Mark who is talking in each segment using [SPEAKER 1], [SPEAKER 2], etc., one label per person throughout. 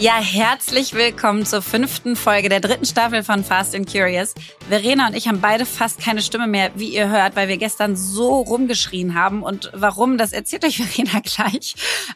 [SPEAKER 1] Ja, herzlich willkommen zur fünften Folge der dritten Staffel von Fast and Curious. Verena und ich haben beide fast keine Stimme mehr, wie ihr hört, weil wir gestern so rumgeschrien haben. Und warum, das erzählt euch Verena gleich.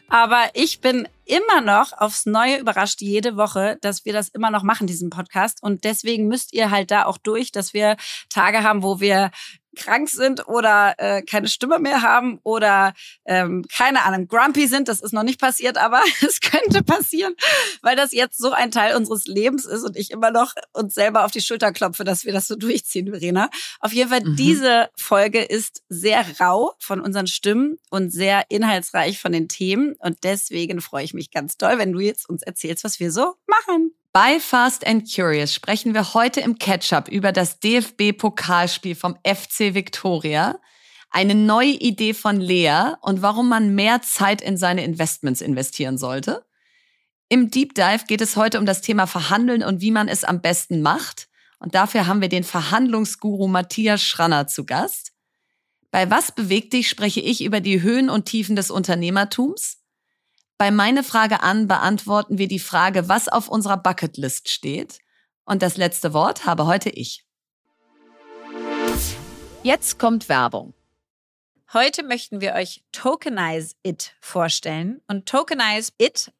[SPEAKER 1] Aber ich bin immer noch aufs Neue überrascht jede Woche, dass wir das immer noch machen, diesen Podcast. Und deswegen müsst ihr halt da auch durch, dass wir Tage haben, wo wir krank sind oder äh, keine Stimme mehr haben oder ähm, keine Ahnung, grumpy sind. Das ist noch nicht passiert, aber es könnte passieren, weil das jetzt so ein Teil unseres Lebens ist und ich immer noch uns selber auf die Schulter klopfe, dass wir das so durchziehen, Verena. Auf jeden Fall, mhm. diese Folge ist sehr rau von unseren Stimmen und sehr inhaltsreich von den Themen und deswegen freue ich mich ganz doll, wenn du jetzt uns erzählst, was wir so machen.
[SPEAKER 2] Bei Fast and Curious sprechen wir heute im Catch-up über das DFB-Pokalspiel vom FC Victoria, eine neue Idee von Lea und warum man mehr Zeit in seine Investments investieren sollte. Im Deep Dive geht es heute um das Thema Verhandeln und wie man es am besten macht. Und dafür haben wir den Verhandlungsguru Matthias Schranner zu Gast. Bei Was bewegt dich spreche ich über die Höhen und Tiefen des Unternehmertums. Bei meine Frage an beantworten wir die Frage, was auf unserer Bucketlist steht. Und das letzte Wort habe heute ich. Jetzt kommt Werbung.
[SPEAKER 1] Heute möchten wir euch Tokenize It vorstellen. Und Tokenize It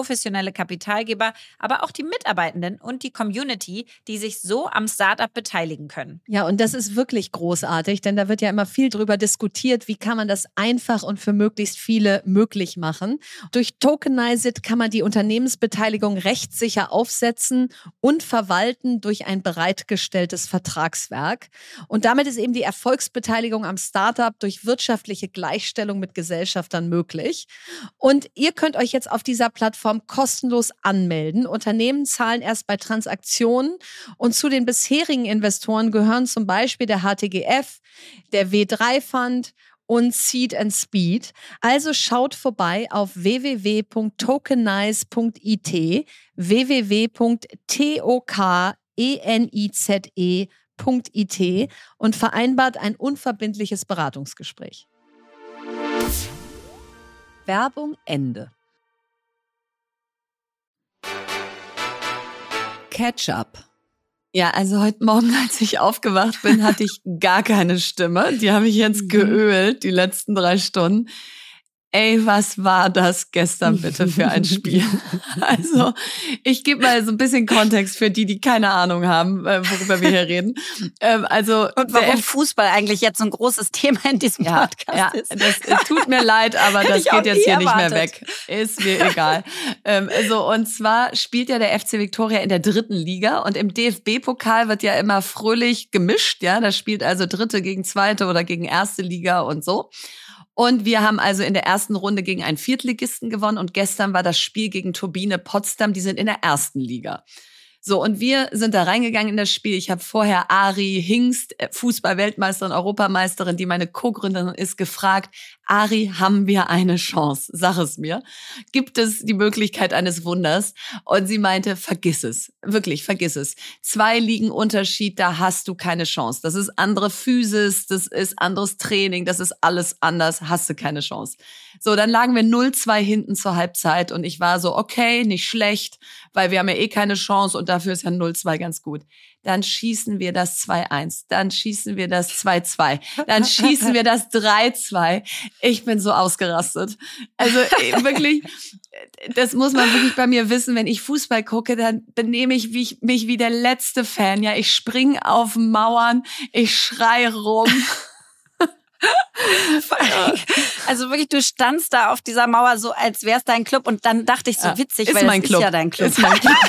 [SPEAKER 1] professionelle Kapitalgeber, aber auch die Mitarbeitenden und die Community, die sich so am Startup beteiligen können.
[SPEAKER 2] Ja, und das ist wirklich großartig, denn da wird ja immer viel drüber diskutiert, wie kann man das einfach und für möglichst viele möglich machen. Durch Tokenized kann man die Unternehmensbeteiligung rechtssicher aufsetzen und verwalten durch ein bereitgestelltes Vertragswerk. Und damit ist eben die Erfolgsbeteiligung am Startup durch wirtschaftliche Gleichstellung mit Gesellschaftern möglich. Und ihr könnt euch jetzt auf dieser Plattform kostenlos anmelden. Unternehmen zahlen erst bei Transaktionen und zu den bisherigen Investoren gehören zum Beispiel der HTGF, der W3 Fund und Seed and Speed. Also schaut vorbei auf www.tokenize.it, www.tokenize.it www.it und vereinbart ein unverbindliches Beratungsgespräch. Werbung Ende. Catch-up. Ja, also heute Morgen, als ich aufgewacht bin, hatte ich gar keine Stimme. Die habe ich jetzt mhm. geölt, die letzten drei Stunden. Ey, was war das gestern bitte für ein Spiel? also, ich gebe mal so ein bisschen Kontext für die, die keine Ahnung haben, äh, worüber wir hier reden.
[SPEAKER 1] Ähm, also und warum Fußball eigentlich jetzt so ein großes Thema in diesem ja, Podcast ja, ist.
[SPEAKER 2] Das, es tut mir leid, aber das geht jetzt hier erwartet. nicht mehr weg. Ist mir egal. ähm, also und zwar spielt ja der FC Victoria in der dritten Liga und im DFB-Pokal wird ja immer fröhlich gemischt. Ja, da spielt also dritte gegen zweite oder gegen erste Liga und so. Und wir haben also in der ersten Runde gegen einen Viertligisten gewonnen und gestern war das Spiel gegen Turbine Potsdam, die sind in der ersten Liga. So, und wir sind da reingegangen in das Spiel. Ich habe vorher Ari Hingst, äh, Fußball-Weltmeisterin, Europameisterin, die meine Co-Gründerin ist, gefragt, Ari, haben wir eine Chance? Sag es mir. Gibt es die Möglichkeit eines Wunders? Und sie meinte, vergiss es. Wirklich, vergiss es. Zwei liegen Unterschied, da hast du keine Chance. Das ist andere Physis, das ist anderes Training, das ist alles anders, hast du keine Chance. So, dann lagen wir 0-2 hinten zur Halbzeit und ich war so, okay, nicht schlecht, weil wir haben ja eh keine Chance und dafür ist ja 0-2 ganz gut. Dann schießen wir das 2-1, dann schießen wir das 2-2, dann schießen wir das 3-2. Ich bin so ausgerastet. Also äh, wirklich, das muss man wirklich bei mir wissen, wenn ich Fußball gucke, dann benehme ich mich wie der letzte Fan. Ja, ich spring auf Mauern, ich schrei rum.
[SPEAKER 1] Also wirklich, du standst da auf dieser Mauer so, als wär's dein Club und dann dachte ich so
[SPEAKER 2] ja,
[SPEAKER 1] witzig,
[SPEAKER 2] ist
[SPEAKER 1] weil
[SPEAKER 2] mein
[SPEAKER 1] das
[SPEAKER 2] Club.
[SPEAKER 1] ist ja dein Club.
[SPEAKER 2] Ist mein Club.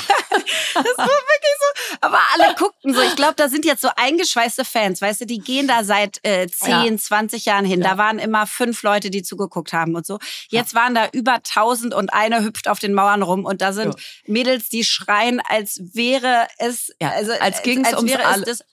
[SPEAKER 1] Das war wirklich so. Aber alle guckten so. Ich glaube, da sind jetzt so eingeschweißte Fans, weißt du, die gehen da seit äh, 10, ja. 20 Jahren hin. Ja. Da waren immer fünf Leute, die zugeguckt haben und so. Jetzt ja. waren da über 1000 und einer hüpft auf den Mauern rum und da sind Mädels, die schreien, als wäre es,
[SPEAKER 2] also als ging es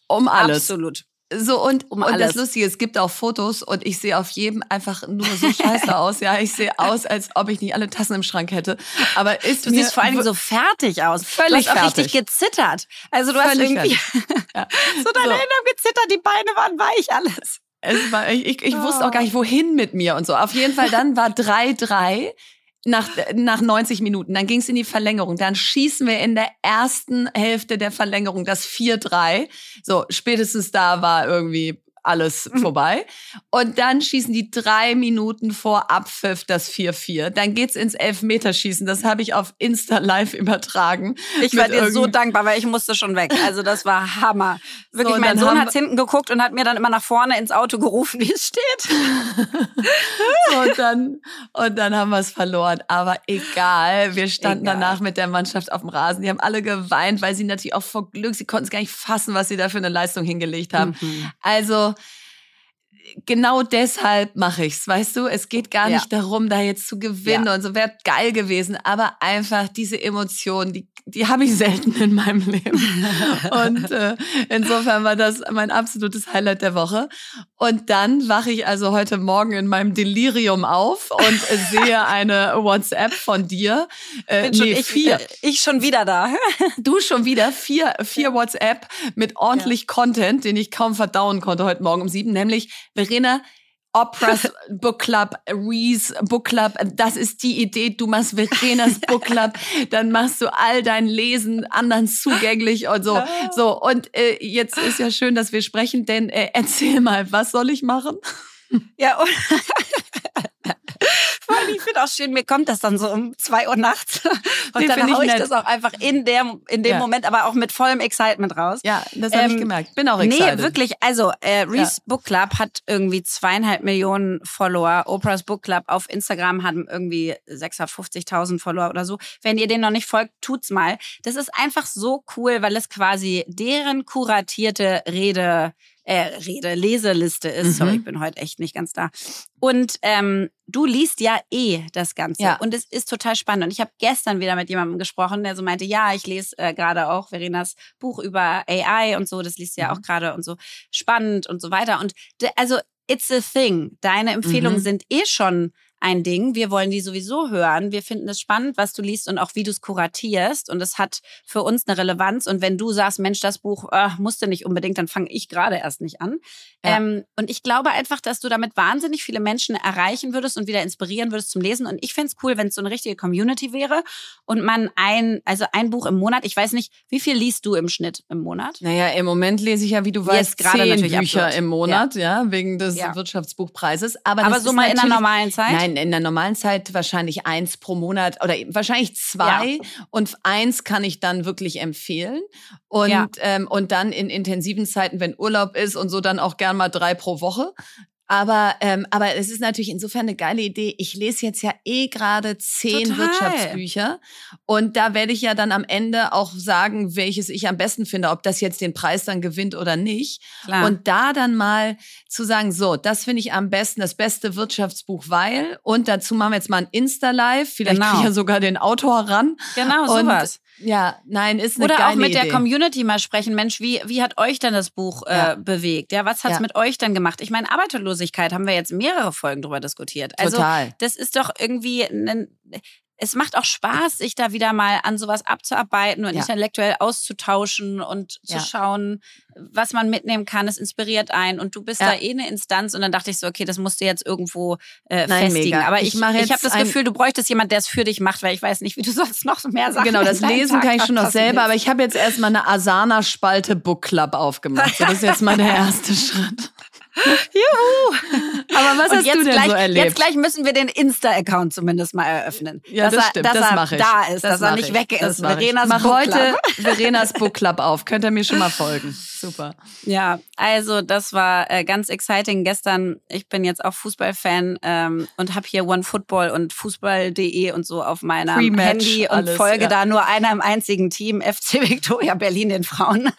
[SPEAKER 2] um alles.
[SPEAKER 1] Absolut.
[SPEAKER 2] So und, um und das Lustige, es gibt auch Fotos und ich sehe auf jedem einfach nur so scheiße aus. Ja, ich sehe aus, als ob ich nicht alle Tassen im Schrank hätte. Aber ist
[SPEAKER 1] du siehst vor allen Dingen so fertig aus.
[SPEAKER 2] Völlig
[SPEAKER 1] du hast
[SPEAKER 2] auch
[SPEAKER 1] fertig. richtig gezittert. Also du Völlig hast irgendwie ja. so deine so. Hände haben gezittert, die Beine waren weich, alles.
[SPEAKER 2] Es war, ich, ich, ich oh. wusste auch gar nicht, wohin mit mir und so. Auf jeden Fall, dann war 3-3 nach, nach 90 Minuten. Dann ging es in die Verlängerung. Dann schießen wir in der ersten Hälfte der Verlängerung das 4-3. So, spätestens da war irgendwie alles mhm. vorbei. Und dann schießen die drei Minuten vor Abpfiff das 4-4. Dann geht's ins Elfmeterschießen. Das habe ich auf Insta live übertragen.
[SPEAKER 1] Ich war dir so dankbar, weil ich musste schon weg. Also das war Hammer. Wirklich, so, mein Sohn hat's hinten geguckt und hat mir dann immer nach vorne ins Auto gerufen, wie es steht.
[SPEAKER 2] und dann, und dann haben wir es verloren. Aber egal. Wir standen egal. danach mit der Mannschaft auf dem Rasen. Die haben alle geweint, weil sie natürlich auch vor Glück, sie konnten es gar nicht fassen, was sie da für eine Leistung hingelegt haben. Mhm. Also, genau deshalb mache ich's, weißt du? Es geht gar ja. nicht darum, da jetzt zu gewinnen ja. und so wäre geil gewesen, aber einfach diese Emotionen, die die habe ich selten in meinem Leben. Und äh, insofern war das mein absolutes Highlight der Woche. Und dann wache ich also heute Morgen in meinem Delirium auf und sehe eine WhatsApp von dir.
[SPEAKER 1] Äh, Bin nee, ich, vier. Äh, ich schon wieder da.
[SPEAKER 2] Du schon wieder vier, vier WhatsApp mit ordentlich ja. Content, den ich kaum verdauen konnte heute Morgen um sieben, nämlich Verena, Oprah's Book Club, Reese Book Club, das ist die Idee. Du machst Verenas Book Club, dann machst du all dein Lesen anderen zugänglich und so. So, und äh, jetzt ist ja schön, dass wir sprechen, denn äh, erzähl mal, was soll ich machen?
[SPEAKER 1] Ja, und ich finde auch schön, mir kommt das dann so um zwei Uhr nachts. Und nee, dann haue ich, ich das auch einfach in, der, in dem ja. Moment, aber auch mit vollem Excitement raus.
[SPEAKER 2] Ja, das habe ähm, ich gemerkt. Bin auch excited.
[SPEAKER 1] Nee, wirklich. Also, äh, Reese ja. Book Club hat irgendwie zweieinhalb Millionen Follower. Oprah's Book Club auf Instagram hat irgendwie 650.000 Follower oder so. Wenn ihr den noch nicht folgt, tut's mal. Das ist einfach so cool, weil es quasi deren kuratierte Rede äh, Rede, Leseliste ist. Mhm. Sorry, ich bin heute echt nicht ganz da. Und ähm, du liest ja eh das Ganze. Ja. Und es ist total spannend. Und ich habe gestern wieder mit jemandem gesprochen, der so meinte, ja, ich lese äh, gerade auch Verenas Buch über AI und so. Das liest ja mhm. auch gerade und so spannend und so weiter. Und also, it's a thing. Deine Empfehlungen mhm. sind eh schon ein Ding. Wir wollen die sowieso hören. Wir finden es spannend, was du liest und auch wie du es kuratierst. Und es hat für uns eine Relevanz. Und wenn du sagst, Mensch, das Buch äh, musste nicht unbedingt, dann fange ich gerade erst nicht an. Ja. Ähm, und ich glaube einfach, dass du damit wahnsinnig viele Menschen erreichen würdest und wieder inspirieren würdest zum Lesen. Und ich fände es cool, wenn es so eine richtige Community wäre und man ein, also ein Buch im Monat, ich weiß nicht, wie viel liest du im Schnitt im Monat?
[SPEAKER 2] Naja, im Moment lese ich ja, wie du weißt, gerade zehn Bücher absurd. im Monat, ja, ja wegen des ja. Wirtschaftsbuchpreises. Aber,
[SPEAKER 1] Aber so mal in der normalen Zeit?
[SPEAKER 2] Nein, in der normalen Zeit wahrscheinlich eins pro Monat oder wahrscheinlich zwei ja. und eins kann ich dann wirklich empfehlen und ja. ähm, und dann in intensiven Zeiten, wenn Urlaub ist und so dann auch gern mal drei pro Woche. Aber, ähm, aber es ist natürlich insofern eine geile Idee. Ich lese jetzt ja eh gerade zehn Total. Wirtschaftsbücher. Und da werde ich ja dann am Ende auch sagen, welches ich am besten finde, ob das jetzt den Preis dann gewinnt oder nicht. Klar. Und da dann mal zu sagen, so, das finde ich am besten, das beste Wirtschaftsbuch, weil. Und dazu machen wir jetzt mal ein Insta-Live. Vielleicht genau. kriege ich ja sogar den Autor ran.
[SPEAKER 1] Genau, sowas.
[SPEAKER 2] Ja, nein, ist eine
[SPEAKER 1] Oder
[SPEAKER 2] geile
[SPEAKER 1] auch mit
[SPEAKER 2] Idee.
[SPEAKER 1] der Community mal sprechen. Mensch, wie, wie hat euch denn das Buch äh, ja. bewegt? Ja, was hat's ja. mit euch denn gemacht? Ich meine, Arbeitslosigkeit haben wir jetzt mehrere Folgen drüber diskutiert. Also,
[SPEAKER 2] Total.
[SPEAKER 1] das ist doch irgendwie ein, es macht auch Spaß, sich da wieder mal an sowas abzuarbeiten und ja. intellektuell auszutauschen und zu ja. schauen, was man mitnehmen kann. Es inspiriert einen und du bist ja. da eh eine Instanz und dann dachte ich so, okay, das musst du jetzt irgendwo äh, Nein, festigen. Mega. Aber ich, ich, ich habe das Gefühl, du bräuchtest jemand, der es für dich macht, weil ich weiß nicht, wie du sonst noch mehr Sachen
[SPEAKER 2] Genau, das Lesen Tag kann ich schon noch selber, aber ich habe jetzt erstmal eine Asana-Spalte Book Club aufgemacht. So, das ist jetzt mal der erste Schritt.
[SPEAKER 1] Juhu!
[SPEAKER 2] Aber was hast du denn
[SPEAKER 1] gleich,
[SPEAKER 2] so erlebt?
[SPEAKER 1] Jetzt gleich müssen wir den Insta-Account zumindest mal eröffnen.
[SPEAKER 2] Ja, das
[SPEAKER 1] er,
[SPEAKER 2] stimmt,
[SPEAKER 1] dass
[SPEAKER 2] das
[SPEAKER 1] er
[SPEAKER 2] mache ich.
[SPEAKER 1] da ist,
[SPEAKER 2] das
[SPEAKER 1] dass er nicht
[SPEAKER 2] ich.
[SPEAKER 1] weg ist.
[SPEAKER 2] Mach
[SPEAKER 1] Verenas
[SPEAKER 2] ich. Mach
[SPEAKER 1] Book
[SPEAKER 2] heute. Verenas Book Club auf. Könnt ihr mir schon mal folgen. Super.
[SPEAKER 1] Ja, also das war äh, ganz exciting gestern. Ich bin jetzt auch Fußballfan ähm, und habe hier OneFootball und Fußball.de und so auf meinem
[SPEAKER 2] Pre-Match,
[SPEAKER 1] Handy und
[SPEAKER 2] alles,
[SPEAKER 1] folge
[SPEAKER 2] ja.
[SPEAKER 1] da nur einem einzigen Team, FC Victoria Berlin, den Frauen.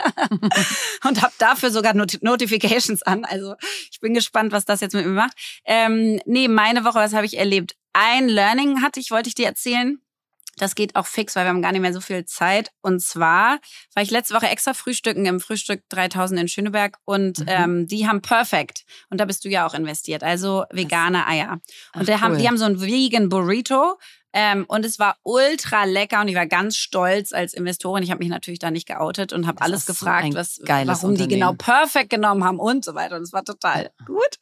[SPEAKER 1] und habe dafür sogar Not Notifications an. Also ich bin gespannt, was das jetzt mit mir macht. Ähm, nee, meine Woche, was habe ich erlebt? Ein Learning hatte ich, wollte ich dir erzählen. Das geht auch fix, weil wir haben gar nicht mehr so viel Zeit. Und zwar war ich letzte Woche extra frühstücken im Frühstück 3000 in Schöneberg und
[SPEAKER 2] Mhm.
[SPEAKER 1] ähm, die haben Perfect. Und da bist du ja auch investiert, also vegane Eier. Und
[SPEAKER 2] Ach,
[SPEAKER 1] haben,
[SPEAKER 2] cool.
[SPEAKER 1] die haben so ein Vegan Burrito. Ähm, und es war ultra lecker und ich war ganz stolz als Investorin. Ich habe mich natürlich da nicht geoutet und habe alles
[SPEAKER 2] so
[SPEAKER 1] gefragt,
[SPEAKER 2] ein
[SPEAKER 1] was, warum die genau Perfect genommen haben und so weiter. Und es war total gut.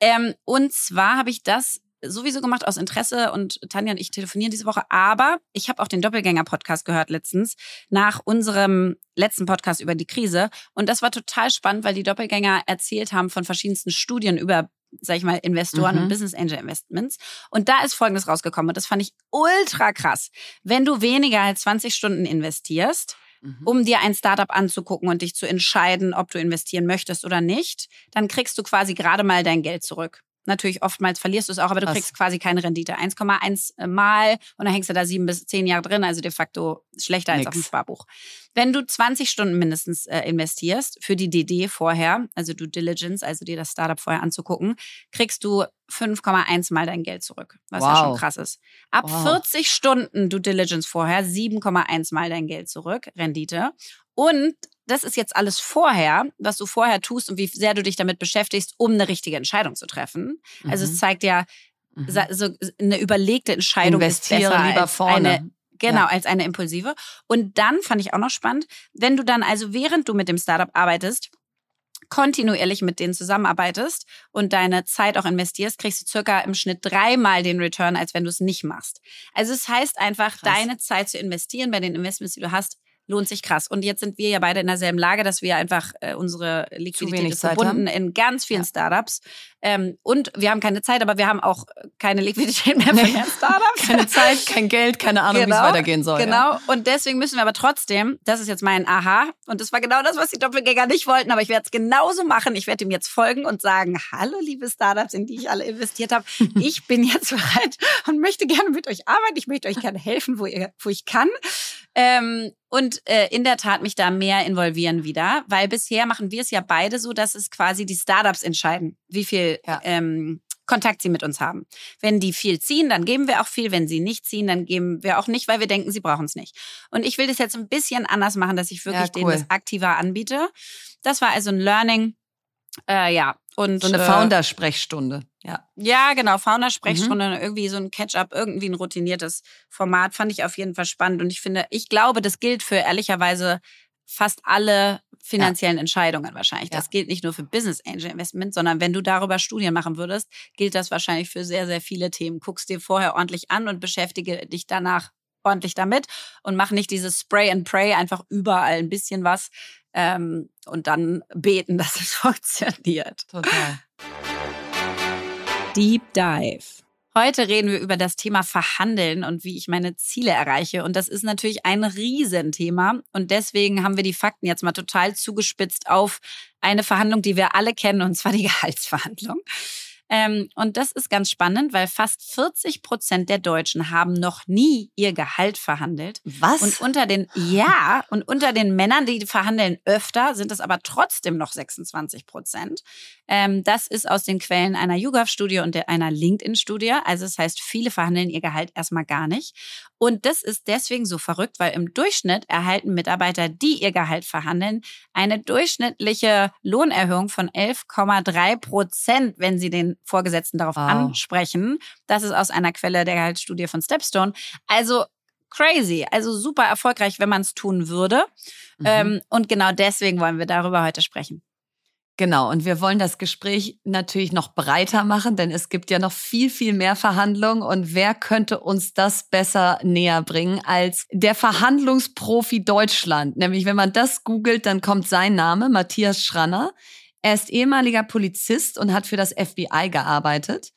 [SPEAKER 1] Ähm, und zwar habe ich das sowieso gemacht aus Interesse und Tanja und ich telefonieren diese Woche, aber ich habe auch den Doppelgänger-Podcast gehört letztens nach unserem letzten Podcast über die Krise und das war total spannend, weil die Doppelgänger erzählt haben von verschiedensten Studien über sag ich mal, Investoren
[SPEAKER 2] Mhm.
[SPEAKER 1] und Business Angel Investments. Und da ist Folgendes rausgekommen und das fand ich ultra krass. Wenn du weniger als 20 Stunden investierst,
[SPEAKER 2] Mhm.
[SPEAKER 1] um dir ein Startup anzugucken und dich zu entscheiden, ob du investieren möchtest oder nicht, dann kriegst du quasi gerade mal dein Geld zurück. Natürlich, oftmals verlierst du es auch, aber du
[SPEAKER 2] Krass.
[SPEAKER 1] kriegst quasi keine Rendite. 1,1 Mal und dann hängst du da sieben bis zehn Jahre drin, also de facto schlechter als
[SPEAKER 2] Nix.
[SPEAKER 1] auf dem Sparbuch. Wenn du 20 Stunden mindestens äh, investierst für die DD vorher, also Due Diligence, also dir das Startup vorher anzugucken, kriegst du 5,1 Mal dein Geld zurück, was ja
[SPEAKER 2] Wow.
[SPEAKER 1] schon krass ist. Ab
[SPEAKER 2] Wow.
[SPEAKER 1] 40 Stunden Due Diligence vorher 7,1 Mal dein Geld zurück, Rendite. Und das ist jetzt alles vorher, was du vorher tust und wie sehr du dich damit beschäftigst, um eine richtige Entscheidung zu treffen. Also es
[SPEAKER 2] Mhm.
[SPEAKER 1] zeigt ja,
[SPEAKER 2] Mhm.
[SPEAKER 1] so eine überlegte Entscheidung
[SPEAKER 2] Investiere
[SPEAKER 1] ist besser
[SPEAKER 2] lieber
[SPEAKER 1] als
[SPEAKER 2] vorne.
[SPEAKER 1] eine Genau,
[SPEAKER 2] Ja.
[SPEAKER 1] als eine impulsive. Und dann fand ich auch noch spannend, wenn du dann also während du mit dem Startup arbeitest, kontinuierlich mit denen zusammenarbeitest und deine Zeit auch investierst, kriegst du circa im Schnitt dreimal den Return, als wenn du es nicht machst. Also es heißt einfach,
[SPEAKER 2] Krass.
[SPEAKER 1] deine Zeit zu investieren bei den Investments, die du hast, lohnt sich krass. Und jetzt sind wir ja beide in derselben Lage, dass wir einfach äh, unsere Liquidität
[SPEAKER 2] wenig
[SPEAKER 1] ist
[SPEAKER 2] Zeit
[SPEAKER 1] verbunden in ganz vielen
[SPEAKER 2] Ja.
[SPEAKER 1] Startups. Ähm, und wir haben keine Zeit, aber wir haben auch keine Liquidität mehr für mehr Startups.
[SPEAKER 2] Keine Zeit, kein Geld, keine Ahnung, wie es weitergehen soll.
[SPEAKER 1] Genau.
[SPEAKER 2] Ja.
[SPEAKER 1] Und deswegen müssen wir aber trotzdem, das ist jetzt mein Aha, und das war genau das, was die Doppelgänger nicht wollten, aber ich werde es genauso machen. Ich werde ihm jetzt folgen und sagen, hallo liebe Startups, in die ich alle investiert habe. Ich bin jetzt bereit und möchte gerne mit euch arbeiten. Ich möchte euch gerne helfen, wo, ihr, wo ich kann. Ähm, und äh, in der Tat mich da mehr involvieren wieder, weil bisher machen wir es ja beide so, dass es quasi die Startups entscheiden, wie viel
[SPEAKER 2] Ja.
[SPEAKER 1] ähm, Kontakt sie mit uns haben. Wenn die viel ziehen, dann geben wir auch viel. Wenn sie nicht ziehen, dann geben wir auch nicht, weil wir denken, sie brauchen es nicht. Und ich will das jetzt ein bisschen anders machen, dass ich wirklich
[SPEAKER 2] Ja,
[SPEAKER 1] denen
[SPEAKER 2] cool.
[SPEAKER 1] das aktiver anbiete. Das war also ein Learning. Äh, ja. Und,
[SPEAKER 2] So eine
[SPEAKER 1] äh,
[SPEAKER 2] Founder-Sprechstunde. Ja.
[SPEAKER 1] ja, genau, Founder-Sprechstunde,
[SPEAKER 2] Mhm.
[SPEAKER 1] irgendwie so ein Catch-up, irgendwie ein routiniertes Format, fand ich auf jeden Fall spannend. Und ich finde, ich glaube, das gilt für ehrlicherweise fast alle finanziellen Entscheidungen wahrscheinlich.
[SPEAKER 2] Ja.
[SPEAKER 1] Das gilt nicht nur für Business Angel Investment, sondern wenn du darüber Studien machen würdest, gilt das wahrscheinlich für sehr, sehr viele Themen. Guckst dir vorher ordentlich an und beschäftige dich danach ordentlich damit und mach nicht dieses Spray and Pray, einfach überall ein bisschen was ähm, und dann beten, dass es funktioniert.
[SPEAKER 2] Total.
[SPEAKER 1] Deep Dive. Heute reden wir über das Thema Verhandeln und wie ich meine Ziele erreiche. Und das ist natürlich ein Riesenthema. Und deswegen haben wir die Fakten jetzt mal total zugespitzt auf eine Verhandlung, die wir alle kennen, und zwar die Gehaltsverhandlung. Ähm, und das ist ganz spannend, weil fast 40 Prozent der Deutschen haben noch nie ihr Gehalt verhandelt.
[SPEAKER 2] Was?
[SPEAKER 1] Und unter den, ja, und unter den Männern, die verhandeln öfter, sind es aber trotzdem noch 26 Prozent. Ähm, das ist aus den Quellen einer YouGov-Studie und der, einer LinkedIn-Studie. Also das heißt, viele verhandeln ihr Gehalt erstmal gar nicht. Und das ist deswegen so verrückt, weil im Durchschnitt erhalten Mitarbeiter, die ihr Gehalt verhandeln, eine durchschnittliche Lohnerhöhung von 11,3 Prozent, wenn sie den Vorgesetzten darauf
[SPEAKER 2] Wow.
[SPEAKER 1] ansprechen. Das ist aus einer Quelle der Gehaltsstudie von Stepstone. Also crazy, also super erfolgreich, wenn man es tun würde.
[SPEAKER 2] Mhm.
[SPEAKER 1] Ähm, und genau deswegen wollen wir darüber heute sprechen.
[SPEAKER 2] Genau, und wir wollen das Gespräch natürlich noch breiter machen, denn es gibt ja noch viel, viel mehr Verhandlungen. Und wer könnte uns das besser näher bringen als der Verhandlungsprofi Deutschland? Nämlich, wenn man das googelt, dann kommt sein Name, Matthias Schranner. Er ist ehemaliger Polizist und hat für das FBI gearbeitet.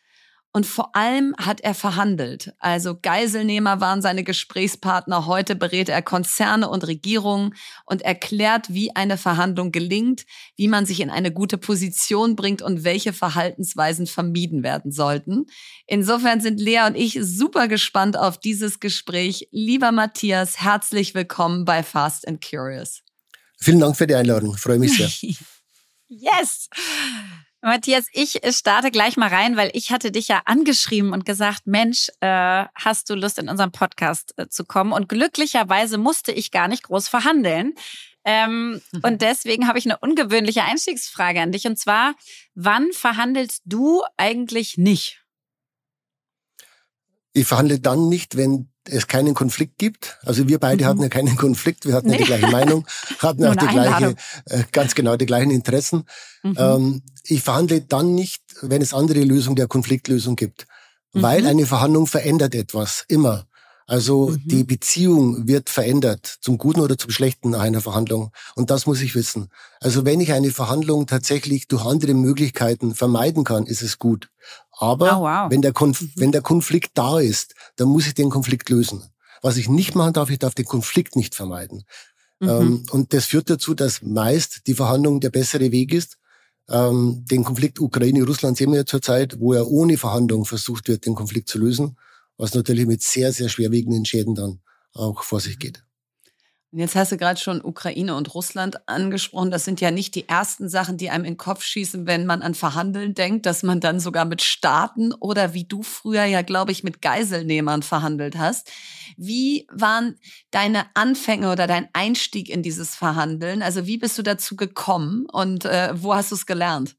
[SPEAKER 2] Und vor allem hat er verhandelt. Also Geiselnehmer waren seine Gesprächspartner. Heute berät er Konzerne und Regierungen und erklärt, wie eine Verhandlung gelingt, wie man sich in eine gute Position bringt und welche Verhaltensweisen vermieden werden sollten. Insofern sind Lea und ich super gespannt auf dieses Gespräch. Lieber Matthias, herzlich willkommen bei Fast and Curious.
[SPEAKER 3] Vielen Dank für die Einladung. Ich freue mich sehr.
[SPEAKER 1] yes! Matthias, ich starte gleich mal rein, weil ich hatte dich ja angeschrieben und gesagt, Mensch, äh, hast du Lust in unserem Podcast äh, zu kommen? Und glücklicherweise musste ich gar nicht groß verhandeln. Ähm, mhm. Und deswegen habe ich eine ungewöhnliche Einstiegsfrage an dich. Und zwar, wann verhandelst du eigentlich nicht?
[SPEAKER 3] Ich verhandle dann nicht, wenn es keinen Konflikt gibt. Also wir beide mhm. hatten ja keinen Konflikt, wir hatten nee. ja die gleiche Meinung, hatten auch die gleiche, äh, ganz genau die gleichen Interessen. Mhm. Ähm, ich verhandle dann nicht, wenn es andere Lösungen der Konfliktlösung gibt. Mhm. Weil eine Verhandlung verändert etwas, immer. Also mhm. die Beziehung wird verändert, zum Guten oder zum Schlechten nach einer Verhandlung. Und das muss ich wissen. Also wenn ich eine Verhandlung tatsächlich durch andere Möglichkeiten vermeiden kann, ist es gut. Aber oh, wow. wenn, der Konf mhm. wenn der Konflikt da ist, dann muss ich den Konflikt lösen. Was ich nicht machen darf, ich darf den Konflikt nicht vermeiden. Mhm. Ähm, und das führt dazu, dass meist die Verhandlung der bessere Weg ist. Ähm, den Konflikt Ukraine-Russland sehen wir ja zurzeit, wo er ohne Verhandlung versucht wird, den Konflikt zu lösen was natürlich mit sehr, sehr schwerwiegenden Schäden dann auch vor sich geht.
[SPEAKER 2] Und jetzt hast du gerade schon Ukraine und Russland angesprochen. Das sind ja nicht die ersten Sachen, die einem in den Kopf schießen, wenn man an Verhandeln denkt, dass man dann sogar mit Staaten oder wie du früher ja, glaube ich, mit Geiselnehmern verhandelt hast. Wie waren deine Anfänge oder dein Einstieg in dieses Verhandeln? Also wie bist du dazu gekommen und äh, wo hast du es gelernt?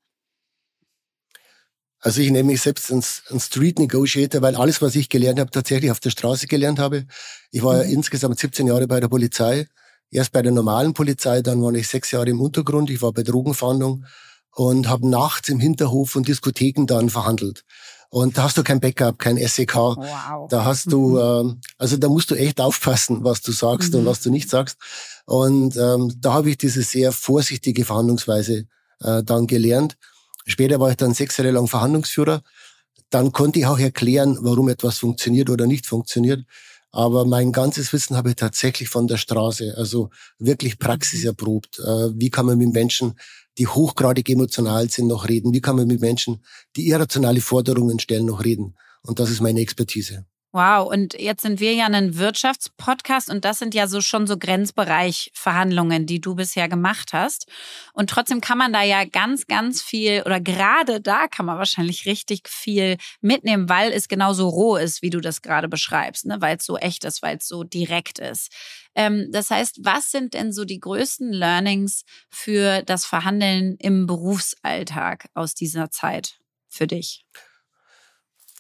[SPEAKER 3] Also ich nenne mich selbst ein, Street Negotiator, weil alles, was ich gelernt habe, tatsächlich auf der Straße gelernt habe. Ich war mhm. ja insgesamt 17 Jahre bei der Polizei. Erst bei der normalen Polizei, dann war ich sechs Jahre im Untergrund. Ich war bei Drogenfahndung und habe nachts im Hinterhof von Diskotheken dann verhandelt. Und da hast du kein Backup, kein SEK. Wow. Da hast du, mhm. äh, also da musst du echt aufpassen, was du sagst mhm. und was du nicht sagst. Und ähm, da habe ich diese sehr vorsichtige Verhandlungsweise äh, dann gelernt. Später war ich dann sechs Jahre lang Verhandlungsführer. Dann konnte ich auch erklären, warum etwas funktioniert oder nicht funktioniert. Aber mein ganzes Wissen habe ich tatsächlich von der Straße, also wirklich praxiserprobt. Äh, wie kann man mit Menschen, die hochgradig emotional sind, noch reden? Wie kann man mit Menschen, die irrationale Forderungen stellen, noch reden? Und das ist meine Expertise.
[SPEAKER 1] Wow, und jetzt sind wir ja ein Wirtschaftspodcast und das sind ja so schon so Grenzbereichverhandlungen, die du bisher gemacht hast. Und trotzdem kann man da ja ganz, ganz viel oder gerade da kann man wahrscheinlich richtig viel mitnehmen, weil es genauso roh ist, wie du das gerade beschreibst, ne? weil es so echt ist, weil es so direkt ist. Ähm, das heißt, was sind denn so die größten Learnings für das Verhandeln im Berufsalltag aus dieser Zeit für dich?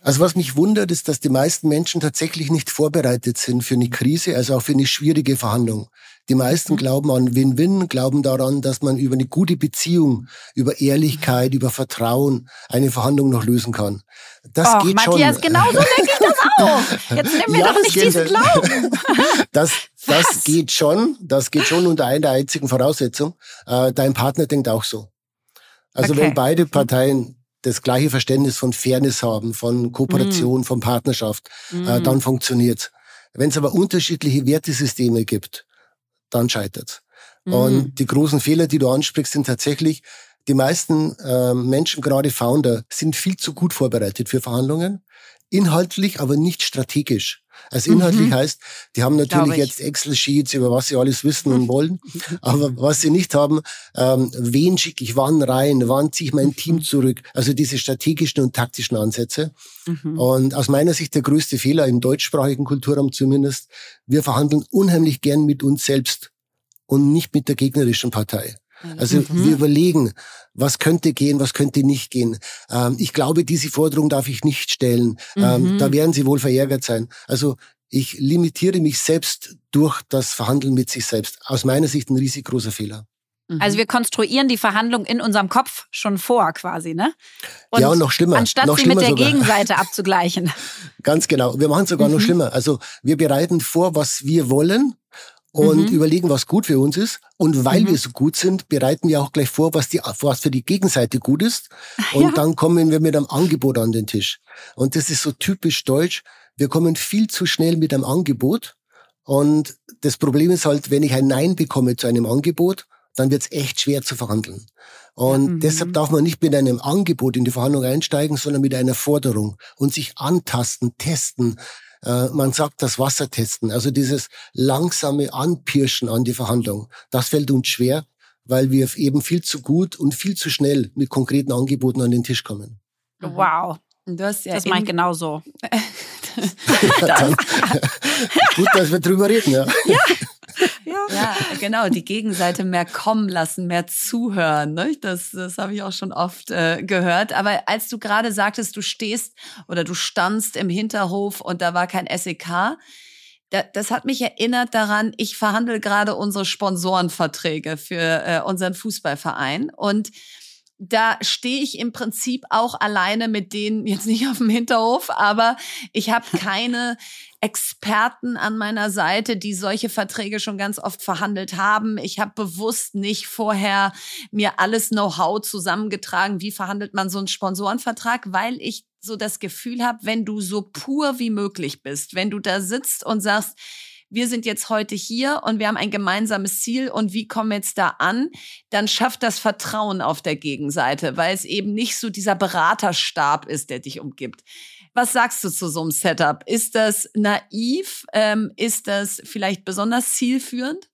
[SPEAKER 3] Also was mich wundert, ist, dass die meisten Menschen tatsächlich nicht vorbereitet sind für eine Krise, also auch für eine schwierige Verhandlung. Die meisten mhm. glauben an Win-Win, glauben daran, dass man über eine gute Beziehung, über Ehrlichkeit, über Vertrauen eine Verhandlung noch lösen kann.
[SPEAKER 1] Das Och, geht Matthias, schon. genau so denke ich das auch. Jetzt nimm mir ja, doch nicht diesen Glauben.
[SPEAKER 3] das, das geht schon. Das geht schon unter einer einzigen Voraussetzung. Äh, dein Partner denkt auch so. Also okay. wenn beide mhm. Parteien das gleiche Verständnis von Fairness haben, von Kooperation, mm. von Partnerschaft, äh, dann funktioniert's. Wenn es aber unterschiedliche Wertesysteme gibt, dann scheitert's. Mm. Und die großen Fehler, die du ansprichst, sind tatsächlich, die meisten äh, Menschen, gerade Founder, sind viel zu gut vorbereitet für Verhandlungen, inhaltlich, aber nicht strategisch. Also inhaltlich mhm. heißt, die haben natürlich jetzt Excel-Sheets, über was sie alles wissen und wollen. Aber was sie nicht haben, ähm, wen schicke ich wann rein, wann ziehe ich mein Team mhm. zurück. Also diese strategischen und taktischen Ansätze. Mhm. Und aus meiner Sicht der größte Fehler im deutschsprachigen Kulturraum zumindest, wir verhandeln unheimlich gern mit uns selbst und nicht mit der gegnerischen Partei. Also mhm. wir überlegen, was könnte gehen, was könnte nicht gehen. Ähm, ich glaube, diese Forderung darf ich nicht stellen. Ähm, mhm. Da werden Sie wohl verärgert sein. Also ich limitiere mich selbst durch das Verhandeln mit sich selbst. Aus meiner Sicht ein riesig großer Fehler.
[SPEAKER 1] Mhm. Also wir konstruieren die Verhandlung in unserem Kopf schon vor, quasi, ne?
[SPEAKER 3] Und ja, und noch schlimmer.
[SPEAKER 1] Anstatt
[SPEAKER 3] noch
[SPEAKER 1] sie
[SPEAKER 3] schlimmer
[SPEAKER 1] mit der
[SPEAKER 3] sogar.
[SPEAKER 1] Gegenseite abzugleichen.
[SPEAKER 3] Ganz genau. Wir machen es sogar mhm. noch schlimmer. Also wir bereiten vor, was wir wollen und mhm. überlegen, was gut für uns ist. Und weil mhm. wir so gut sind, bereiten wir auch gleich vor, was, die, was für die Gegenseite gut ist. Und ja. dann kommen wir mit einem Angebot an den Tisch. Und das ist so typisch deutsch. Wir kommen viel zu schnell mit einem Angebot. Und das Problem ist halt, wenn ich ein Nein bekomme zu einem Angebot, dann wird es echt schwer zu verhandeln. Und mhm. deshalb darf man nicht mit einem Angebot in die Verhandlung einsteigen, sondern mit einer Forderung und sich antasten, testen. Äh, man sagt das Wasser testen, also dieses langsame Anpirschen an die Verhandlung. Das fällt uns schwer, weil wir eben viel zu gut und viel zu schnell mit konkreten Angeboten an den Tisch kommen.
[SPEAKER 1] Wow. Du hast ja das meine ich genauso.
[SPEAKER 3] gut, dass wir drüber reden, ja.
[SPEAKER 2] Ja, ja. genau, die Gegenseite mehr kommen lassen, mehr zuhören. Ne? Das, das habe ich auch schon oft äh, gehört. Aber als du gerade sagtest, du stehst oder du standst im Hinterhof und da war kein SEK, da, das hat mich erinnert daran, ich verhandle gerade unsere Sponsorenverträge für äh, unseren Fußballverein und da stehe ich im Prinzip auch alleine mit denen, jetzt nicht auf dem Hinterhof, aber ich habe keine Experten an meiner Seite, die solche Verträge schon ganz oft verhandelt haben. Ich habe bewusst nicht vorher mir alles Know-how zusammengetragen, wie verhandelt man so einen Sponsorenvertrag, weil ich so das Gefühl habe, wenn du so pur wie möglich bist, wenn du da sitzt und sagst, wir sind jetzt heute hier und wir haben ein gemeinsames Ziel und wie kommen wir jetzt da an, dann schafft das Vertrauen auf der Gegenseite, weil es eben nicht so dieser Beraterstab ist, der dich umgibt. Was sagst du zu so einem Setup? Ist das naiv? Ähm, ist das vielleicht besonders zielführend?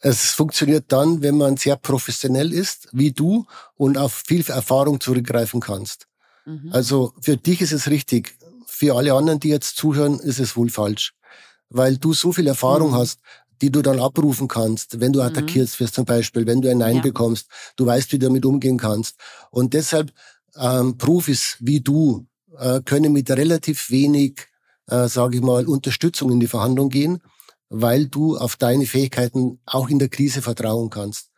[SPEAKER 3] Es funktioniert dann, wenn man sehr professionell ist, wie du, und auf viel Erfahrung zurückgreifen kannst. Mhm. Also für dich ist es richtig. Für alle anderen, die jetzt zuhören, ist es wohl falsch. Weil du so viel Erfahrung mhm. hast, die du dann abrufen kannst, wenn du mhm. attackierst wirst zum Beispiel, wenn du ein Nein ja. bekommst. Du weißt, wie du damit umgehen kannst. Und deshalb ähm, Profis wie du äh, können mit relativ wenig, äh, sage ich mal, Unterstützung in die Verhandlung gehen, weil du auf deine Fähigkeiten auch in der Krise vertrauen kannst.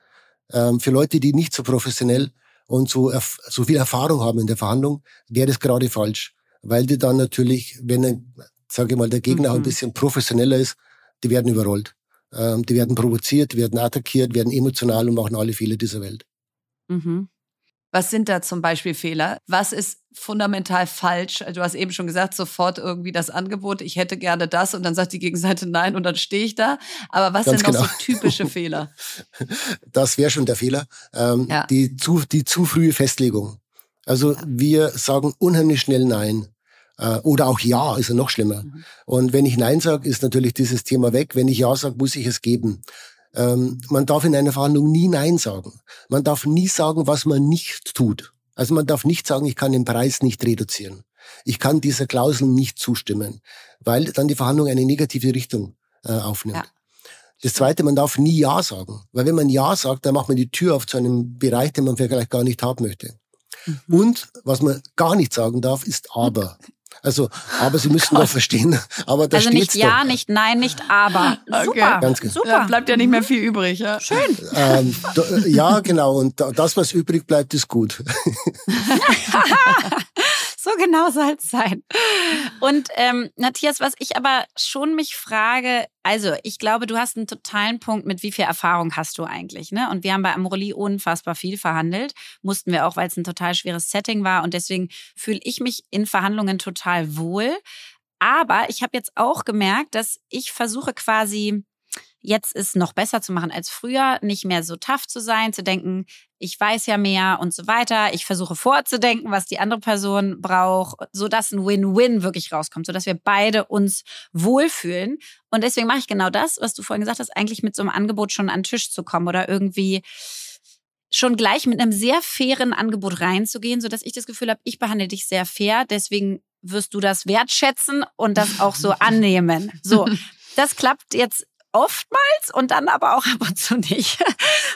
[SPEAKER 3] Ähm, für Leute, die nicht so professionell und so, so viel Erfahrung haben in der Verhandlung, wäre das gerade falsch, weil die dann natürlich, wenn, sage ich mal, der Gegner mhm. auch ein bisschen professioneller ist, die werden überrollt. Ähm, die werden provoziert, werden attackiert, werden emotional und machen alle Fehler dieser Welt.
[SPEAKER 2] Mhm. Was sind da zum Beispiel Fehler? Was ist fundamental falsch? Du hast eben schon gesagt, sofort irgendwie das Angebot, ich hätte gerne das und dann sagt die Gegenseite nein und dann stehe ich da. Aber was Ganz sind genau. noch so typische Fehler?
[SPEAKER 3] Das wäre schon der Fehler. Ähm, ja. die, zu, die zu frühe Festlegung. Also ja. wir sagen unheimlich schnell nein. Äh, oder auch Ja ist ja noch schlimmer. Mhm. Und wenn ich Nein sage, ist natürlich dieses Thema weg. Wenn ich Ja sage, muss ich es geben. Ähm, man darf in einer Verhandlung nie Nein sagen. Man darf nie sagen, was man nicht tut. Also man darf nicht sagen, ich kann den Preis nicht reduzieren. Ich kann dieser Klausel nicht zustimmen, weil dann die Verhandlung eine negative Richtung äh, aufnimmt. Ja. Das Zweite, man darf nie Ja sagen, weil wenn man Ja sagt, dann macht man die Tür auf zu einem Bereich, den man vielleicht gar nicht haben möchte. Mhm. Und was man gar nicht sagen darf, ist Aber. Also, aber Sie müssen doch verstehen. Aber da
[SPEAKER 1] also nicht ja, doch. nicht nein, nicht aber. Okay. Super,
[SPEAKER 2] Ganz genau. super. Ja, bleibt ja nicht mehr viel übrig. Ja.
[SPEAKER 1] Schön.
[SPEAKER 3] Ähm, ja, genau. Und das, was übrig bleibt, ist gut.
[SPEAKER 1] So genau soll es sein. Und ähm, Matthias, was ich aber schon mich frage, also ich glaube, du hast einen totalen Punkt mit, wie viel Erfahrung hast du eigentlich, ne? Und wir haben bei Amroli unfassbar viel verhandelt, mussten wir auch, weil es ein total schweres Setting war und deswegen fühle ich mich in Verhandlungen total wohl. Aber ich habe jetzt auch gemerkt, dass ich versuche quasi jetzt es noch besser zu machen als früher, nicht mehr so tough zu sein, zu denken, ich weiß ja mehr und so weiter. Ich versuche vorzudenken, was die andere Person braucht, so dass ein Win-Win wirklich rauskommt, so dass wir beide uns wohlfühlen. Und deswegen mache ich genau das, was du vorhin gesagt hast, eigentlich mit so einem Angebot schon an den Tisch zu kommen oder irgendwie schon gleich mit einem sehr fairen Angebot reinzugehen, so dass ich das Gefühl habe, ich behandle dich sehr fair, deswegen wirst du das wertschätzen und das auch so annehmen. So, das klappt jetzt oftmals und dann aber auch ab und zu nicht.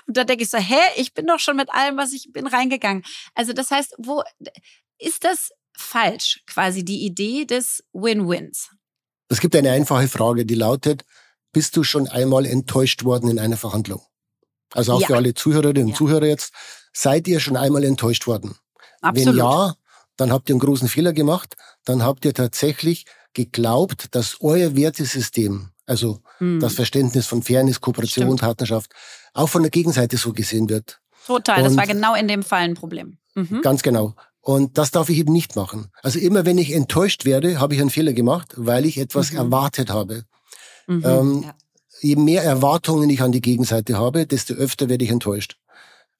[SPEAKER 1] Und da denke ich so, hä, ich bin doch schon mit allem, was ich bin, reingegangen. Also das heißt, wo ist das falsch, quasi die Idee des Win-Wins?
[SPEAKER 3] Es gibt eine einfache Frage, die lautet, bist du schon einmal enttäuscht worden in einer Verhandlung? Also auch ja. für alle Zuhörerinnen und ja. Zuhörer jetzt, seid ihr schon einmal enttäuscht worden? Absolut. Wenn ja, dann habt ihr einen großen Fehler gemacht, dann habt ihr tatsächlich geglaubt, dass euer Wertesystem Also mhm. das Verständnis von Fairness, Kooperation, Stimmt. Partnerschaft auch von der Gegenseite so gesehen wird.
[SPEAKER 1] Total, Und das war genau in dem Fall ein Problem.
[SPEAKER 3] Mhm. Ganz genau. Und das darf ich eben nicht machen. Also immer wenn ich enttäuscht werde, habe ich einen Fehler gemacht, weil ich etwas mhm. erwartet habe. Mhm, ähm, ja. Je mehr Erwartungen ich an die Gegenseite habe, desto öfter werde ich enttäuscht.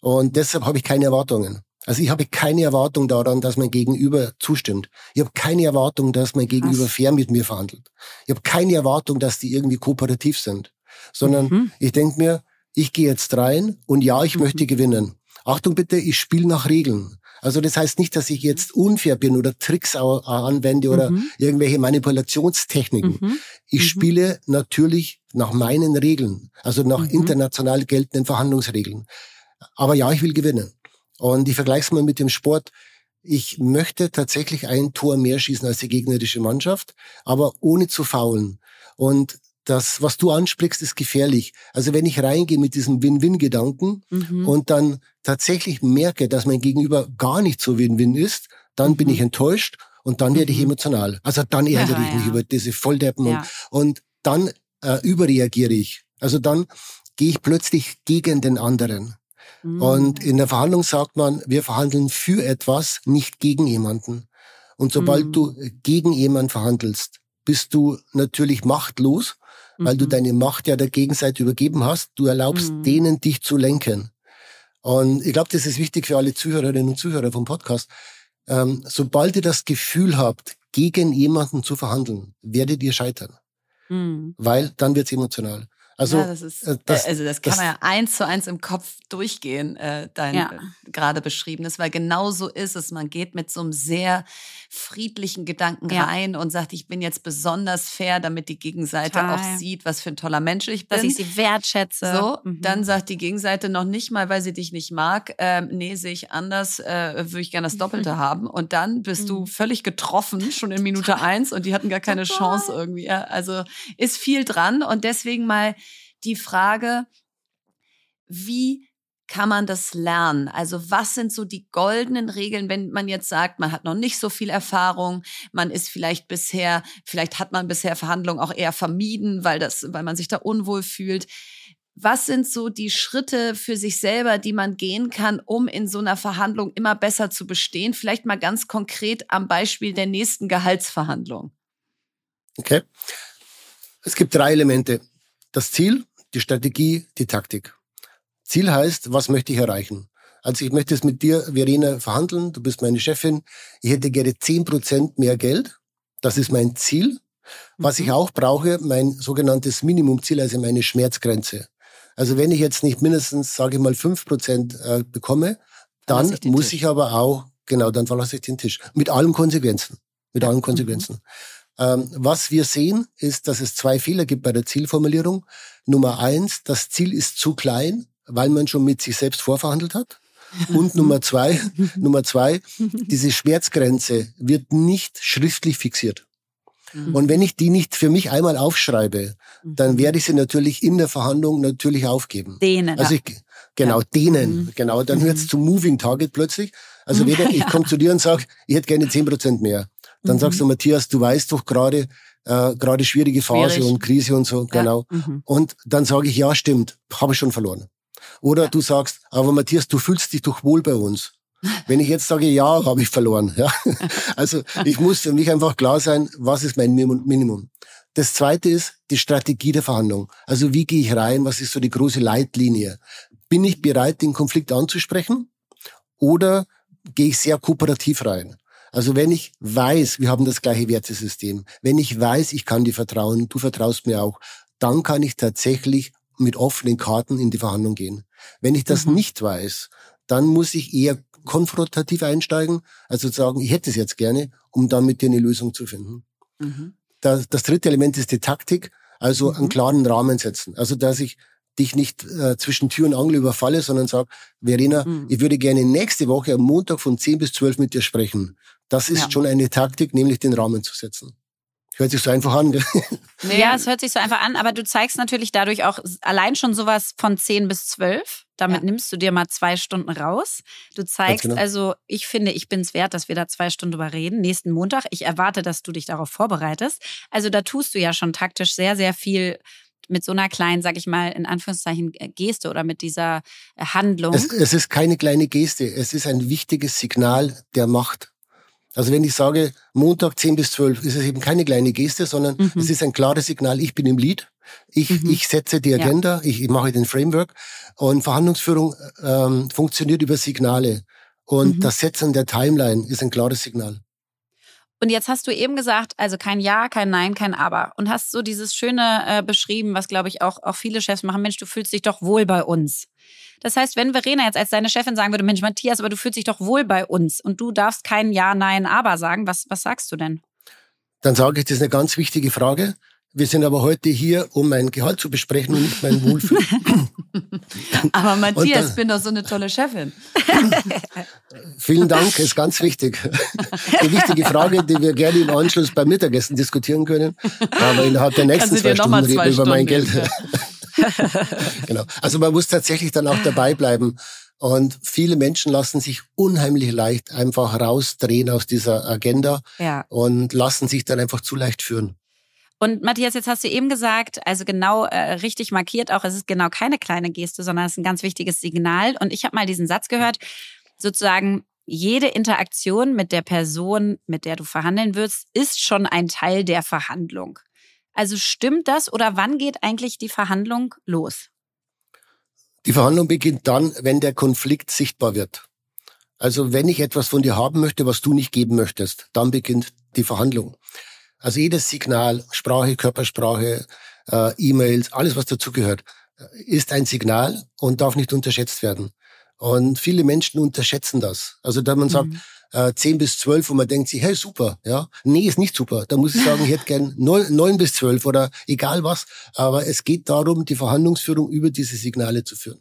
[SPEAKER 3] Und deshalb habe ich keine Erwartungen. Also ich habe keine Erwartung daran, dass mein Gegenüber zustimmt. Ich habe keine Erwartung, dass mein Gegenüber Was? fair mit mir verhandelt. Ich habe keine Erwartung, dass die irgendwie kooperativ sind. Sondern mhm. ich denke mir, ich gehe jetzt rein und ja, ich mhm. möchte gewinnen. Achtung bitte, ich spiele nach Regeln. Also das heißt nicht, dass ich jetzt unfair bin oder Tricks anwende oder mhm. irgendwelche Manipulationstechniken. Mhm. Ich mhm. spiele natürlich nach meinen Regeln, also nach mhm. international geltenden Verhandlungsregeln. Aber ja, ich will gewinnen. Und ich vergleiche es mal mit dem Sport. Ich möchte tatsächlich ein Tor mehr schießen als die gegnerische Mannschaft, aber ohne zu faulen. Und das, was du ansprichst, ist gefährlich. Also wenn ich reingehe mit diesem Win-Win-Gedanken mhm. und dann tatsächlich merke, dass mein Gegenüber gar nicht so Win-Win ist, dann mhm. bin ich enttäuscht und dann werde ich mhm. emotional. Also dann ärgere ja, ich mich ja. über diese Volldeppen ja. und, und dann äh, überreagiere ich. Also dann gehe ich plötzlich gegen den anderen. Und mhm. in der Verhandlung sagt man, wir verhandeln für etwas, nicht gegen jemanden. Und sobald mhm. du gegen jemanden verhandelst, bist du natürlich machtlos weil du mhm. deine Macht ja der Gegenseite übergeben hast. Du erlaubst mhm. denen, dich zu lenken. Und ich glaube, das ist wichtig für alle Zuhörerinnen und Zuhörer vom Podcast. Ähm, sobald ihr das Gefühl habt, gegen jemanden zu verhandeln, werdet ihr scheitern. Mhm. Weil dann wird's emotional. Also,
[SPEAKER 2] ja, das ist, äh, das, also das kann das, man ja eins zu eins im Kopf durchgehen, äh, dein ja. äh, gerade beschriebenes, weil genau so ist es. Man geht mit so einem sehr friedlichen Gedanken ja. rein und sagt, ich bin jetzt besonders fair, damit die Gegenseite Total. auch sieht, was für ein toller Mensch ich bin.
[SPEAKER 1] Dass ich sie wertschätze.
[SPEAKER 2] So, mhm. dann sagt die Gegenseite noch nicht mal, weil sie dich nicht mag, ähm, nee, sehe ich anders, äh, würde ich gerne das Doppelte mhm. haben. Und dann bist mhm. du völlig getroffen, schon in Minute eins und die hatten gar keine Chance irgendwie. Ja, also ist viel dran und deswegen mal die Frage, wie kann man das lernen? Also was sind so die goldenen Regeln, wenn man jetzt sagt, man hat noch nicht so viel Erfahrung, man ist vielleicht bisher, vielleicht hat man bisher Verhandlungen auch eher vermieden, weil das, weil man sich da unwohl fühlt. Was sind so die Schritte für sich selber, die man gehen kann, um in so einer Verhandlung immer besser zu bestehen? Vielleicht mal ganz konkret am Beispiel der nächsten Gehaltsverhandlung.
[SPEAKER 3] Okay. Es gibt drei Elemente. Das Ziel, die Strategie, die Taktik. Ziel heißt, was möchte ich erreichen? Also ich möchte es mit dir, Verena, verhandeln. Du bist meine Chefin. Ich hätte gerne zehn Prozent mehr Geld. Das ist mein Ziel. Was mhm. ich auch brauche, mein sogenanntes Minimumziel, also meine Schmerzgrenze. Also wenn ich jetzt nicht mindestens, sage ich mal, fünf Prozent äh, bekomme, dann ich muss Tisch. ich aber auch, genau, dann verlasse ich den Tisch. Mit allen Konsequenzen. Mit allen mhm. Konsequenzen. Mhm. Ähm, was wir sehen, ist, dass es zwei Fehler gibt bei der Zielformulierung. Nummer eins, das Ziel ist zu klein, weil man schon mit sich selbst vorverhandelt hat. Und Nummer zwei, Nummer zwei, diese Schmerzgrenze wird nicht schriftlich fixiert. Mhm. Und wenn ich die nicht für mich einmal aufschreibe, dann werde ich sie natürlich in der Verhandlung natürlich aufgeben.
[SPEAKER 1] Denen.
[SPEAKER 3] Also ich, genau, ja. denen. Mhm. Genau, dann hört es zum Moving Target plötzlich. Also weder ich komme zu dir und sage, ich hätte gerne zehn Prozent mehr. Dann mhm. sagst du, Matthias, du weißt doch gerade, äh, gerade schwierige Phase Schwierig. und Krise und so, ja. genau. Mhm. Und dann sage ich, ja, stimmt, habe ich schon verloren. Oder ja. du sagst, aber Matthias, du fühlst dich doch wohl bei uns. Wenn ich jetzt sage, ja, habe ich verloren. Ja? Also ich muss für mich einfach klar sein, was ist mein Minimum. Das zweite ist die Strategie der Verhandlung. Also wie gehe ich rein? Was ist so die große Leitlinie? Bin ich bereit, den Konflikt anzusprechen? Oder gehe ich sehr kooperativ rein? Also wenn ich weiß, wir haben das gleiche Wertesystem, wenn ich weiß, ich kann dir vertrauen, du vertraust mir auch, dann kann ich tatsächlich mit offenen Karten in die Verhandlung gehen. Wenn ich das mhm. nicht weiß, dann muss ich eher konfrontativ einsteigen, also sagen, ich hätte es jetzt gerne, um dann mit dir eine Lösung zu finden. Mhm. Das, das, dritte Element ist die Taktik, also mhm. einen klaren Rahmen setzen. Also dass ich dich nicht äh, zwischen Tür und Angel überfalle, sondern sag, Verena, mhm. ich würde gerne nächste Woche am Montag von 10 bis 12 mit dir sprechen. Das ist ja. schon eine Taktik, nämlich den Rahmen zu setzen. Hört sich so einfach an.
[SPEAKER 1] Nee. Ja, es hört sich so einfach an, aber du zeigst natürlich dadurch auch allein schon sowas von 10 bis 12. Damit ja. nimmst du dir mal zwei Stunden raus. Du zeigst genau. also, ich finde, ich bin es wert, dass wir da zwei Stunden drüber reden. Nächsten Montag. Ich erwarte, dass du dich darauf vorbereitest. Also da tust du ja schon taktisch sehr, sehr viel mit so einer kleinen, sag ich mal, in Anführungszeichen äh, Geste oder mit dieser äh, Handlung.
[SPEAKER 3] Es, es ist keine kleine Geste. Es ist ein wichtiges Signal der Macht. Also wenn ich sage, Montag 10 bis 12, ist es eben keine kleine Geste, sondern mhm. es ist ein klares Signal, ich bin im Lied, ich, mhm. ich setze die Agenda, ja. ich, ich mache den Framework und Verhandlungsführung ähm, funktioniert über Signale. Und mhm. das Setzen der Timeline ist ein klares Signal.
[SPEAKER 1] Und jetzt hast du eben gesagt, also kein Ja, kein Nein, kein Aber. Und hast so dieses Schöne äh, beschrieben, was, glaube ich, auch, auch viele Chefs machen. Mensch, du fühlst dich doch wohl bei uns. Das heißt, wenn Verena jetzt als deine Chefin sagen würde, Mensch, Matthias, aber du fühlst dich doch wohl bei uns und du darfst kein Ja, Nein, Aber sagen, was, was sagst du denn?
[SPEAKER 3] Dann sage ich, das ist eine ganz wichtige Frage. Wir sind aber heute hier, um mein Gehalt zu besprechen und nicht mein Wohlfühlen.
[SPEAKER 2] aber Matthias, ich bin doch so eine tolle Chefin.
[SPEAKER 3] Vielen Dank, ist ganz wichtig. Eine wichtige Frage, die wir gerne im Anschluss beim Mittagessen diskutieren können. Aber innerhalb der nächsten zwei Stunden reden wir über mein Geld. genau. Also man muss tatsächlich dann auch dabei bleiben. Und viele Menschen lassen sich unheimlich leicht einfach rausdrehen aus dieser Agenda ja. und lassen sich dann einfach zu leicht führen.
[SPEAKER 1] Und Matthias, jetzt hast du eben gesagt, also genau äh, richtig markiert auch, es ist genau keine kleine Geste, sondern es ist ein ganz wichtiges Signal. Und ich habe mal diesen Satz gehört, sozusagen, jede Interaktion mit der Person, mit der du verhandeln wirst, ist schon ein Teil der Verhandlung. Also stimmt das oder wann geht eigentlich die Verhandlung los?
[SPEAKER 3] Die Verhandlung beginnt dann, wenn der Konflikt sichtbar wird. Also wenn ich etwas von dir haben möchte, was du nicht geben möchtest, dann beginnt die Verhandlung. Also jedes Signal, Sprache, Körpersprache, äh, E-Mails, alles was dazugehört, äh, ist ein Signal und darf nicht unterschätzt werden. Und viele Menschen unterschätzen das. Also da man sagt, mhm. Äh, 10 bis 12 und man denkt sich, hey, super, ja. Nee, ist nicht super. Da muss ich sagen, ich hätte gern 9, 9 bis 12 oder egal was. Aber es geht darum, die Verhandlungsführung über diese Signale zu führen.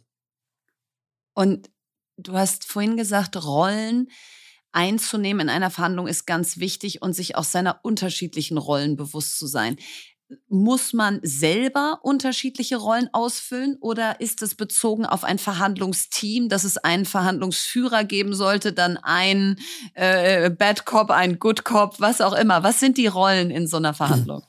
[SPEAKER 2] Und du hast vorhin gesagt, Rollen einzunehmen in einer Verhandlung ist ganz wichtig und sich aus seiner unterschiedlichen Rollen bewusst zu sein. Muss man selber unterschiedliche Rollen ausfüllen oder ist es bezogen auf ein Verhandlungsteam, dass es einen Verhandlungsführer geben sollte, dann ein äh, Bad Cop, ein Good Cop, was auch immer? Was sind die Rollen in so einer Verhandlung?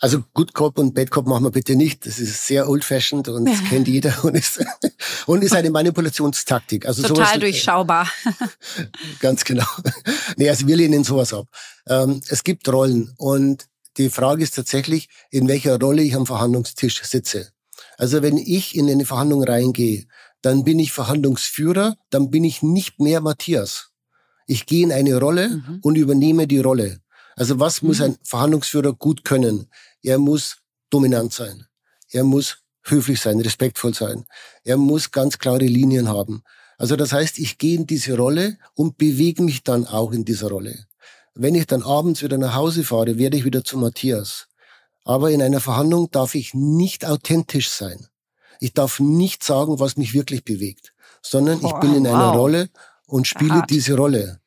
[SPEAKER 3] Also Good Cop und Bad Cop machen wir bitte nicht. Das ist sehr old-fashioned und das kennt jeder und ist, und ist eine Manipulationstaktik. Also
[SPEAKER 1] Total sowas, durchschaubar.
[SPEAKER 3] Ganz genau. Nee, also wir lehnen sowas ab. Ähm, es gibt Rollen und die Frage ist tatsächlich, in welcher Rolle ich am Verhandlungstisch sitze. Also wenn ich in eine Verhandlung reingehe, dann bin ich Verhandlungsführer, dann bin ich nicht mehr Matthias. Ich gehe in eine Rolle mhm. und übernehme die Rolle. Also was muss mhm. ein Verhandlungsführer gut können? Er muss dominant sein. Er muss höflich sein, respektvoll sein. Er muss ganz klare Linien haben. Also das heißt, ich gehe in diese Rolle und bewege mich dann auch in dieser Rolle. Wenn ich dann abends wieder nach Hause fahre, werde ich wieder zu Matthias. Aber in einer Verhandlung darf ich nicht authentisch sein. Ich darf nicht sagen, was mich wirklich bewegt, sondern ich bin in einer wow. Rolle und spiele Hart. diese Rolle.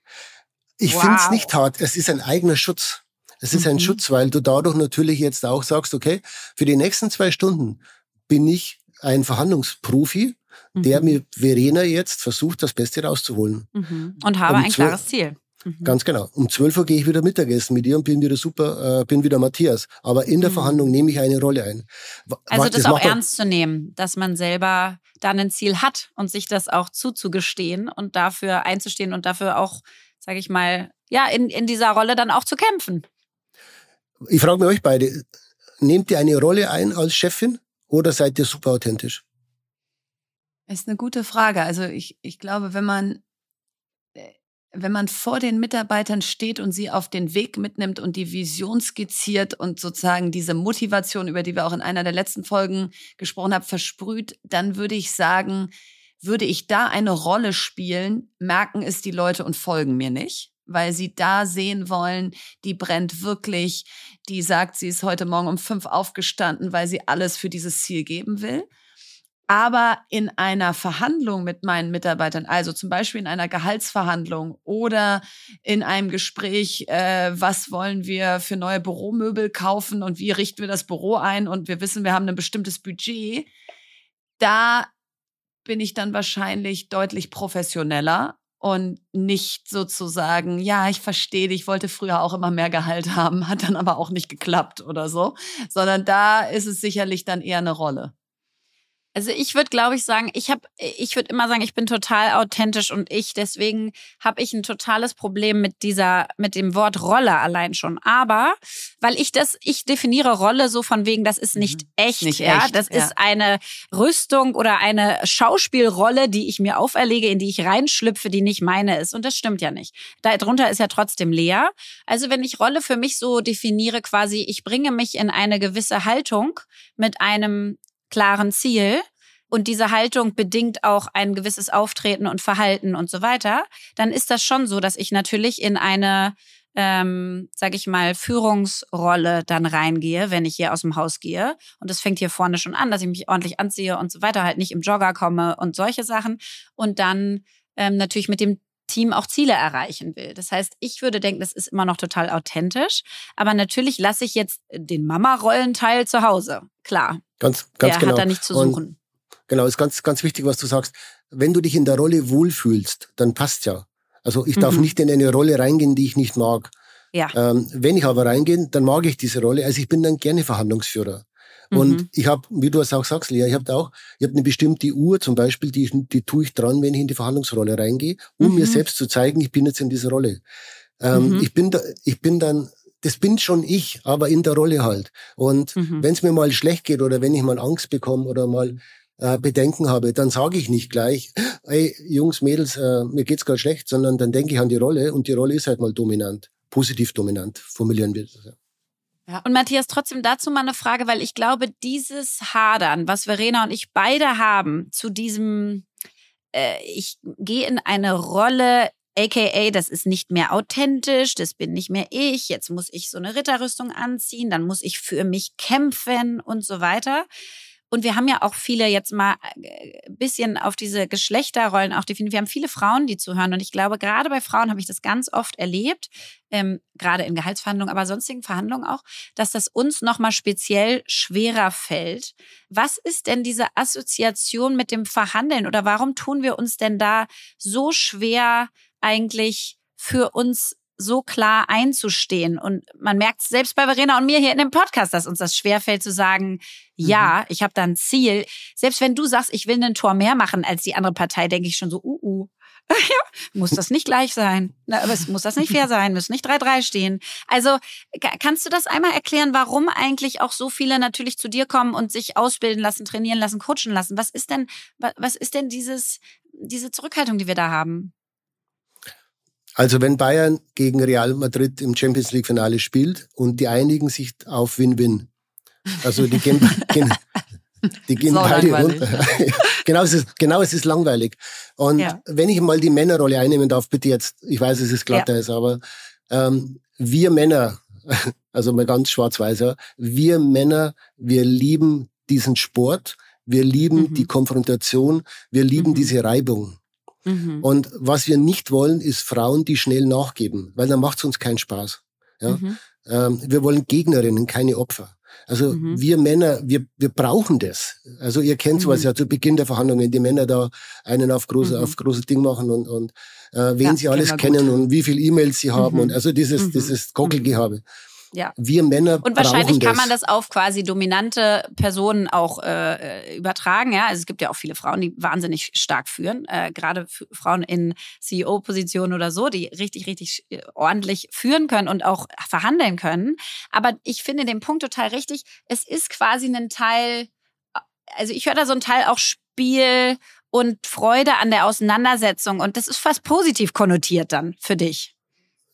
[SPEAKER 3] Ich wow. finde es nicht hart, es ist ein eigener Schutz. Es ist mhm. ein Schutz, weil du dadurch natürlich jetzt auch sagst, okay, für die nächsten zwei Stunden bin ich ein Verhandlungsprofi, mhm. der mit Verena jetzt versucht, das Beste rauszuholen.
[SPEAKER 1] Mhm. Und habe um ein klares Ziel.
[SPEAKER 3] Mhm. Ganz genau. Um 12 Uhr gehe ich wieder Mittagessen mit ihr und bin wieder super, äh, bin wieder Matthias. Aber in der mhm. Verhandlung nehme ich eine Rolle ein.
[SPEAKER 1] Also das, das auch ernst zu nehmen, dass man selber dann ein Ziel hat und sich das auch zuzugestehen und dafür einzustehen und dafür auch, sage ich mal, ja, in, in dieser Rolle dann auch zu kämpfen.
[SPEAKER 3] Ich frage mich euch beide, nehmt ihr eine Rolle ein als Chefin oder seid ihr super authentisch?
[SPEAKER 2] Ist eine gute Frage. Also ich, ich glaube, wenn man, wenn man vor den Mitarbeitern steht und sie auf den Weg mitnimmt und die Vision skizziert und sozusagen diese Motivation, über die wir auch in einer der letzten Folgen gesprochen haben, versprüht, dann würde ich sagen, würde ich da eine Rolle spielen, merken es die Leute und folgen mir nicht weil sie da sehen wollen, die brennt wirklich, die sagt, sie ist heute Morgen um fünf aufgestanden, weil sie alles für dieses Ziel geben will. Aber in einer Verhandlung mit meinen Mitarbeitern, also zum Beispiel in einer Gehaltsverhandlung oder in einem Gespräch, äh, was wollen wir für neue Büromöbel kaufen und wie richten wir das Büro ein und wir wissen, wir haben ein bestimmtes Budget, da bin ich dann wahrscheinlich deutlich professioneller und nicht sozusagen, ja, ich verstehe dich, ich wollte früher auch immer mehr Gehalt haben, hat dann aber auch nicht geklappt oder so, sondern da ist es sicherlich dann eher eine Rolle.
[SPEAKER 1] Also ich würde, glaube ich, sagen, ich habe, ich würde immer sagen, ich bin total authentisch und ich. Deswegen habe ich ein totales Problem mit dieser, mit dem Wort Rolle allein schon. Aber weil ich das, ich definiere Rolle so von wegen, das ist nicht mhm. echt, nicht ja, echt, das ja. ist eine Rüstung oder eine Schauspielrolle, die ich mir auferlege, in die ich reinschlüpfe, die nicht meine ist. Und das stimmt ja nicht. Darunter ist ja trotzdem leer. Also wenn ich Rolle für mich so definiere, quasi, ich bringe mich in eine gewisse Haltung mit einem klaren Ziel und diese Haltung bedingt auch ein gewisses Auftreten und Verhalten und so weiter, dann ist das schon so, dass ich natürlich in eine ähm, sage ich mal, Führungsrolle dann reingehe, wenn ich hier aus dem Haus gehe. Und das fängt hier vorne schon an, dass ich mich ordentlich anziehe und so weiter, halt nicht im Jogger komme und solche Sachen. Und dann ähm, natürlich mit dem Team auch Ziele erreichen will. Das heißt, ich würde denken, das ist immer noch total authentisch. Aber natürlich lasse ich jetzt den Mama-Rollenteil zu Hause. Klar.
[SPEAKER 3] Ganz, ganz
[SPEAKER 1] Der
[SPEAKER 3] genau.
[SPEAKER 1] hat da nicht zu suchen.
[SPEAKER 3] Und genau, ist ganz, ganz wichtig, was du sagst. Wenn du dich in der Rolle wohlfühlst, dann passt ja. Also ich darf mhm. nicht in eine Rolle reingehen, die ich nicht mag.
[SPEAKER 1] Ja.
[SPEAKER 3] Ähm, wenn ich aber reingehe, dann mag ich diese Rolle. Also ich bin dann gerne Verhandlungsführer. Und mhm. ich habe, wie du es auch sagst, Lea, ich habe auch, ich habe eine bestimmte Uhr zum Beispiel, die, die tue ich dran, wenn ich in die Verhandlungsrolle reingehe, um mhm. mir selbst zu zeigen, ich bin jetzt in dieser Rolle. Ähm, mhm. Ich bin da, ich bin dann das bin schon ich, aber in der Rolle halt. Und mhm. wenn es mir mal schlecht geht oder wenn ich mal Angst bekomme oder mal äh, Bedenken habe, dann sage ich nicht gleich, ey Jungs, Mädels, äh, mir geht's gerade schlecht, sondern dann denke ich an die Rolle und die Rolle ist halt mal dominant, positiv dominant, formulieren wir das. Ja.
[SPEAKER 1] Ja. Und Matthias, trotzdem dazu mal eine Frage, weil ich glaube, dieses Hadern, was Verena und ich beide haben, zu diesem, äh, ich gehe in eine Rolle, AKA, das ist nicht mehr authentisch, das bin nicht mehr ich, jetzt muss ich so eine Ritterrüstung anziehen, dann muss ich für mich kämpfen und so weiter. Und wir haben ja auch viele jetzt mal ein äh, bisschen auf diese Geschlechterrollen auch definiert. Wir haben viele Frauen, die zuhören. Und ich glaube, gerade bei Frauen habe ich das ganz oft erlebt, ähm, gerade in Gehaltsverhandlungen, aber sonstigen Verhandlungen auch, dass das uns nochmal speziell schwerer fällt. Was ist denn diese Assoziation mit dem Verhandeln oder warum tun wir uns denn da so schwer, eigentlich für uns so klar einzustehen. Und man merkt selbst bei Verena und mir hier in dem Podcast, dass uns das schwerfällt zu sagen, ja, mhm. ich habe da ein Ziel. Selbst wenn du sagst, ich will ein Tor mehr machen als die andere Partei, denke ich schon so, uh, uh. muss das nicht gleich sein? Na, aber es muss das nicht fair sein? Müssen nicht 3-3 stehen? Also kannst du das einmal erklären, warum eigentlich auch so viele natürlich zu dir kommen und sich ausbilden lassen, trainieren lassen, coachen lassen? Was ist denn, was ist denn dieses, diese Zurückhaltung, die wir da haben?
[SPEAKER 3] Also wenn Bayern gegen Real Madrid im Champions League Finale spielt und die einigen sich auf Win-Win. Also die gehen, gehen die gehen beide runter. genau, es ist, genau, es ist langweilig. Und ja. wenn ich mal die Männerrolle einnehmen darf, bitte jetzt, ich weiß, es ist glatter ja. aber ähm, wir Männer, also mal ganz schwarz-weiß, ja, wir Männer, wir lieben diesen Sport, wir lieben mhm. die Konfrontation, wir lieben mhm. diese Reibung. Mhm. Und was wir nicht wollen, ist Frauen, die schnell nachgeben, weil dann macht es uns keinen Spaß. Ja? Mhm. Ähm, wir wollen Gegnerinnen, keine Opfer. Also mhm. wir Männer, wir, wir brauchen das. Also ihr kennt sowas mhm. ja zu Beginn der Verhandlungen, die Männer da einen auf große, mhm. auf großes Ding machen und, und äh, wen ja, sie alles kennen gut. und wie viel E-Mails sie haben und also dieses, dieses Kockelgehabe.
[SPEAKER 1] Ja.
[SPEAKER 3] Wir Männer
[SPEAKER 1] Und wahrscheinlich kann man das auf quasi dominante Personen auch äh, übertragen. Ja, also es gibt ja auch viele Frauen, die wahnsinnig stark führen, äh, gerade Frauen in CEO-Positionen oder so, die richtig, richtig äh, ordentlich führen können und auch verhandeln können. Aber ich finde den Punkt total richtig. Es ist quasi ein Teil, also ich höre da so ein Teil auch Spiel und Freude an der Auseinandersetzung und das ist fast positiv konnotiert dann für dich.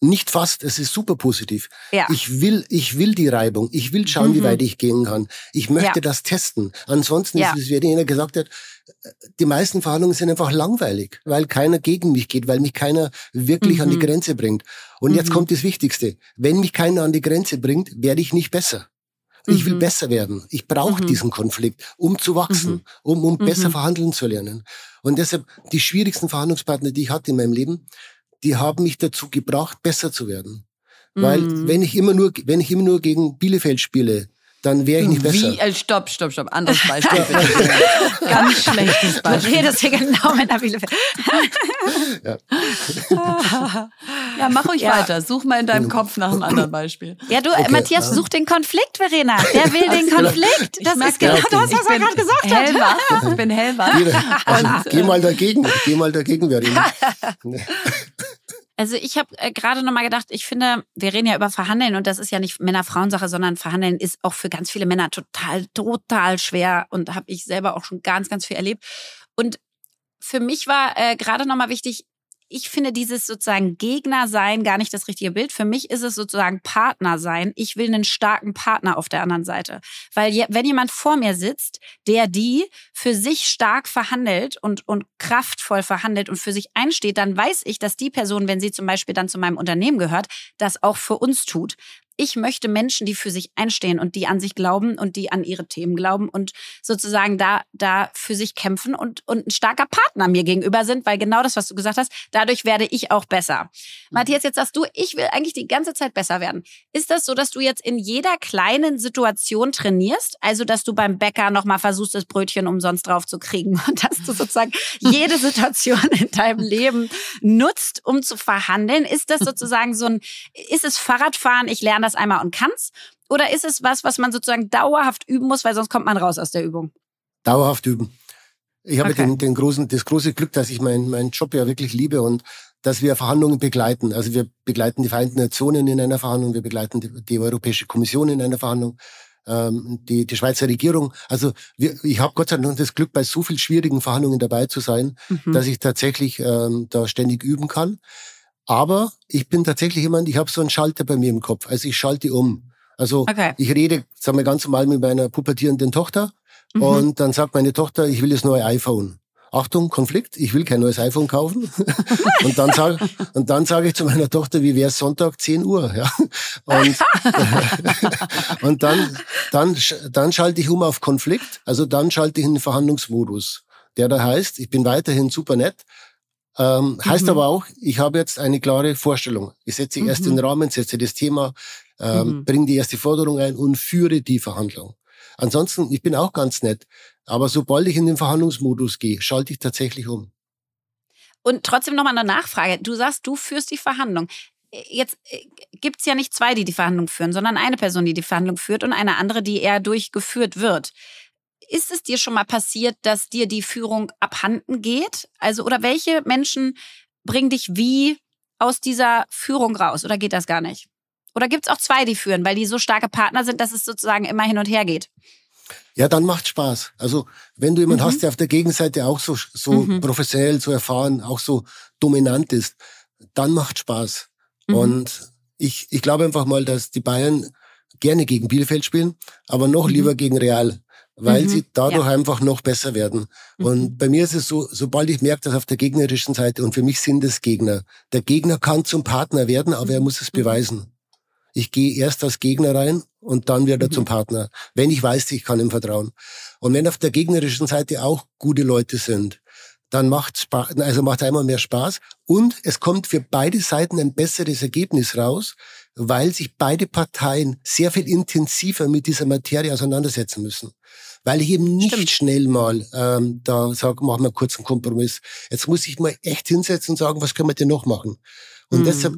[SPEAKER 3] Nicht fast, es ist super positiv. Ja. Ich will, ich will die Reibung. Ich will schauen, mhm. wie weit ich gehen kann. Ich möchte ja. das testen. Ansonsten ja. ist es, wie jener gesagt hat, die meisten Verhandlungen sind einfach langweilig, weil keiner gegen mich geht, weil mich keiner wirklich mhm. an die mhm. Grenze bringt. Und mhm. jetzt kommt das Wichtigste. Wenn mich keiner an die Grenze bringt, werde ich nicht besser. Ich will mhm. besser werden. Ich brauche mhm. diesen Konflikt, um zu wachsen, um, um besser verhandeln zu lernen. Und deshalb, die schwierigsten Verhandlungspartner, die ich hatte in meinem Leben, die haben mich dazu gebracht, besser zu werden. Weil mhm. wenn ich immer nur, wenn ich immer nur gegen Bielefeld spiele, dann wäre ich nicht besser.
[SPEAKER 2] Wie? Äh, stopp, stopp, stopp. Anderes Beispiel. Ganz schlechtes Beispiel.
[SPEAKER 1] Du redest hier genau mit der Bielefeld.
[SPEAKER 2] ja. ja, mach ruhig ja. weiter. Such mal in deinem Kopf nach einem anderen Beispiel.
[SPEAKER 1] Ja, du, okay. Matthias, such den Konflikt, Verena. Wer will den Konflikt? Das ist genau das, was er gerade gesagt
[SPEAKER 2] hellwach. hat. Ich bin hellwach.
[SPEAKER 3] Geh, geh mal dagegen. Geh mal dagegen, Verena.
[SPEAKER 1] Also ich habe äh, gerade nochmal gedacht, ich finde, wir reden ja über Verhandeln und das ist ja nicht Männer-Frauen-Sache, sondern Verhandeln ist auch für ganz viele Männer total, total schwer und habe ich selber auch schon ganz, ganz viel erlebt. Und für mich war äh, gerade nochmal wichtig, ich finde dieses sozusagen Gegner sein gar nicht das richtige Bild. Für mich ist es sozusagen Partner sein. Ich will einen starken Partner auf der anderen Seite. Weil wenn jemand vor mir sitzt, der die für sich stark verhandelt und, und kraftvoll verhandelt und für sich einsteht, dann weiß ich, dass die Person, wenn sie zum Beispiel dann zu meinem Unternehmen gehört, das auch für uns tut ich möchte Menschen, die für sich einstehen und die an sich glauben und die an ihre Themen glauben und sozusagen da, da für sich kämpfen und, und ein starker Partner mir gegenüber sind, weil genau das, was du gesagt hast, dadurch werde ich auch besser. Mhm. Matthias, jetzt sagst du, ich will eigentlich die ganze Zeit besser werden. Ist das so, dass du jetzt in jeder kleinen Situation trainierst? Also, dass du beim Bäcker nochmal versuchst, das Brötchen umsonst drauf zu kriegen und dass du sozusagen jede Situation in deinem Leben nutzt, um zu verhandeln? Ist das sozusagen so ein, ist es Fahrradfahren? Ich lerne das einmal und kann's? Oder ist es was, was man sozusagen dauerhaft üben muss, weil sonst kommt man raus aus der Übung?
[SPEAKER 3] Dauerhaft üben. Ich habe okay. den, den großen, das große Glück, dass ich meinen meinen Job ja wirklich liebe und dass wir Verhandlungen begleiten. Also wir begleiten die Vereinten Nationen in einer Verhandlung, wir begleiten die, die Europäische Kommission in einer Verhandlung, ähm, die, die Schweizer Regierung. Also wir, ich habe Gott sei Dank das Glück, bei so vielen schwierigen Verhandlungen dabei zu sein, mhm. dass ich tatsächlich ähm, da ständig üben kann. Aber ich bin tatsächlich jemand, ich habe so einen Schalter bei mir im Kopf. Also ich schalte um. Also okay. ich rede, sagen wir ganz normal mit meiner pubertierenden Tochter mhm. und dann sagt meine Tochter, ich will das neue iPhone. Achtung, Konflikt, ich will kein neues iPhone kaufen. und dann sage und dann sage ich zu meiner Tochter, wie wäre Sonntag 10 Uhr, ja? Und, und dann dann dann schalte ich um auf Konflikt, also dann schalte ich in den Verhandlungsmodus, der da heißt, ich bin weiterhin super nett, ähm, mhm. Heißt aber auch, ich habe jetzt eine klare Vorstellung. Ich setze mhm. erst den Rahmen, setze das Thema, ähm, mhm. bringe die erste Forderung ein und führe die Verhandlung. Ansonsten, ich bin auch ganz nett, aber sobald ich in den Verhandlungsmodus gehe, schalte ich tatsächlich um.
[SPEAKER 1] Und trotzdem nochmal eine Nachfrage. Du sagst, du führst die Verhandlung. Jetzt äh, gibt's ja nicht zwei, die die Verhandlung führen, sondern eine Person, die die Verhandlung führt und eine andere, die eher durchgeführt wird. Ist es dir schon mal passiert, dass dir die Führung abhanden geht? Also, oder welche Menschen bringen dich wie aus dieser Führung raus? Oder geht das gar nicht? Oder gibt es auch zwei, die führen, weil die so starke Partner sind, dass es sozusagen immer hin und her geht?
[SPEAKER 3] Ja, dann macht Spaß. Also wenn du jemanden mhm. hast, der auf der Gegenseite auch so, so mhm. professionell, so erfahren, auch so dominant ist, dann macht Spaß. Mhm. Und ich, ich glaube einfach mal, dass die Bayern gerne gegen Bielefeld spielen, aber noch mhm. lieber gegen Real weil mhm, sie dadurch ja. einfach noch besser werden. Mhm. Und bei mir ist es so, sobald ich merke, dass auf der gegnerischen Seite, und für mich sind es Gegner, der Gegner kann zum Partner werden, aber er muss es mhm. beweisen. Ich gehe erst als Gegner rein und dann wird er mhm. zum Partner, wenn ich weiß, ich kann ihm vertrauen. Und wenn auf der gegnerischen Seite auch gute Leute sind, dann macht Spaß, also macht einmal mehr Spaß und es kommt für beide Seiten ein besseres Ergebnis raus, weil sich beide Parteien sehr viel intensiver mit dieser Materie auseinandersetzen müssen weil ich eben nicht Stimmt. schnell mal ähm, da sage, machen wir kurz einen Kompromiss. Jetzt muss ich mal echt hinsetzen und sagen, was können wir denn noch machen? Und mhm. deshalb,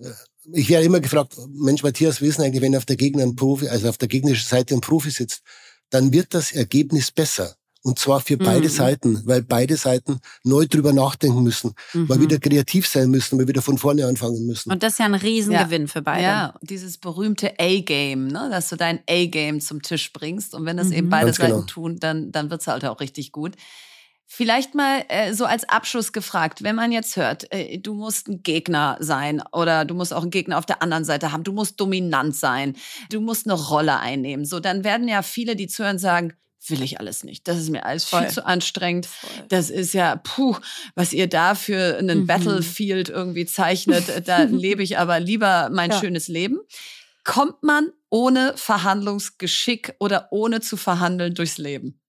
[SPEAKER 3] äh, ich werde immer gefragt, Mensch, Matthias, wissen eigentlich, wenn auf der Gegner ein Profi, also auf der gegnerischen Seite ein Profi sitzt, dann wird das Ergebnis besser. Und zwar für beide mhm. Seiten, weil beide Seiten neu drüber nachdenken müssen, mhm. mal wieder kreativ sein müssen, mal wieder von vorne anfangen müssen.
[SPEAKER 1] Und das ist ja ein Riesengewinn ja. für beide.
[SPEAKER 2] Ja, dieses berühmte A-Game, ne? dass du dein A-Game zum Tisch bringst. Und wenn das mhm. eben beide Ganz Seiten genau. tun, dann, dann wird's halt auch richtig gut. Vielleicht mal äh, so als Abschluss gefragt, wenn man jetzt hört, äh, du musst ein Gegner sein oder du musst auch einen Gegner auf der anderen Seite haben, du musst dominant sein, du musst eine Rolle einnehmen. So, dann werden ja viele, die zuhören, sagen, will ich alles nicht. Das ist mir alles Voll. viel zu anstrengend. Voll. Das ist ja, puh, was ihr da für einen mhm. Battlefield irgendwie zeichnet. Da lebe ich aber lieber mein ja. schönes Leben. Kommt man ohne Verhandlungsgeschick oder ohne zu verhandeln durchs Leben?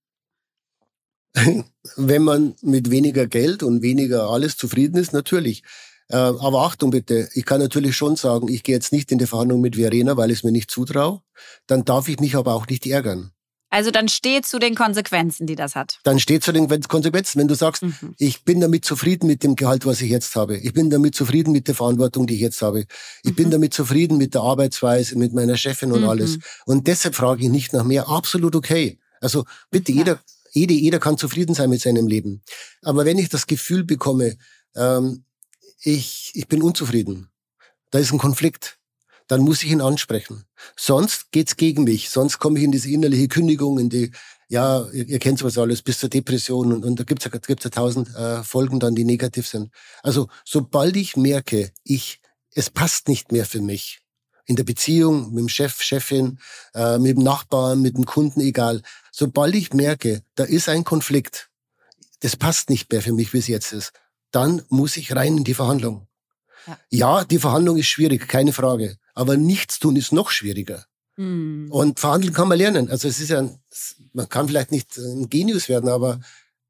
[SPEAKER 3] Wenn man mit weniger Geld und weniger alles zufrieden ist, natürlich. Äh, aber Achtung bitte, ich kann natürlich schon sagen, ich gehe jetzt nicht in die Verhandlung mit Verena, weil ich es mir nicht zutraue. Dann darf ich mich aber auch nicht ärgern.
[SPEAKER 1] Also dann steht zu den Konsequenzen, die das hat.
[SPEAKER 3] Dann steht zu den Konsequenzen. Wenn du sagst, mhm. ich bin damit zufrieden mit dem Gehalt, was ich jetzt habe. Ich bin damit zufrieden mit der Verantwortung, die ich jetzt habe. Ich mhm. bin damit zufrieden mit der Arbeitsweise, mit meiner Chefin und mhm. alles. Und deshalb frage ich nicht nach mehr. Absolut okay. Also bitte, ja. jeder, jede, jeder kann zufrieden sein mit seinem Leben. Aber wenn ich das Gefühl bekomme, ähm, ich, ich bin unzufrieden, da ist ein Konflikt, dann muss ich ihn ansprechen. Sonst geht's gegen mich. Sonst komme ich in diese innerliche Kündigung, in die, ja, ihr, ihr kennt sowas alles, bis zur Depression und, und da gibt's ja, gibt's ja tausend äh, Folgen dann, die negativ sind. Also sobald ich merke, ich, es passt nicht mehr für mich, in der Beziehung mit dem Chef, Chefin, äh, mit dem Nachbarn, mit dem Kunden, egal. Sobald ich merke, da ist ein Konflikt, das passt nicht mehr für mich, wie es jetzt ist, dann muss ich rein in die Verhandlung. Ja. ja, die Verhandlung ist schwierig, keine Frage. Aber nichts tun ist noch schwieriger. Mhm. Und verhandeln kann man lernen. Also es ist ja, man kann vielleicht nicht ein Genius werden, aber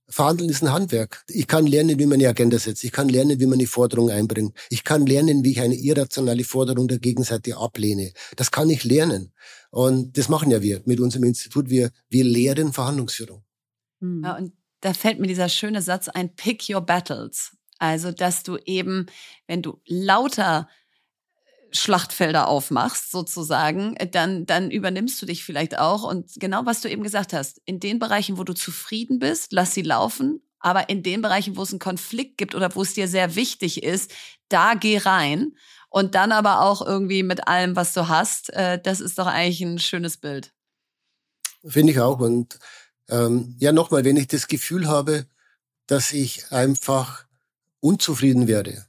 [SPEAKER 3] Verhandeln ist ein Handwerk. Ich kann lernen, wie man eine Agenda setzt. Ich kann lernen, wie man eine Forderung einbringt. Ich kann lernen, wie ich eine irrationale Forderung der Gegenseite ablehne. Das kann ich lernen. Und das machen ja wir mit unserem Institut. Wir, wir lehren Verhandlungsführung.
[SPEAKER 2] Hm. Ja, und da fällt mir dieser schöne Satz ein, pick your battles. Also, dass du eben, wenn du lauter Schlachtfelder aufmachst, sozusagen, äh, dann, dann übernimmst du dich vielleicht auch. Und genau was du eben gesagt hast, in den Bereichen, wo du zufrieden bist, lass sie laufen. Aber in den Bereichen, wo es einen Konflikt gibt oder wo es dir sehr wichtig ist, da geh rein. Und dann aber auch irgendwie mit allem, was du hast. Äh, das ist doch eigentlich ein schönes Bild.
[SPEAKER 3] Finde ich auch. Und ähm, ja, nochmal, wenn ich das Gefühl habe, dass ich einfach unzufrieden werde,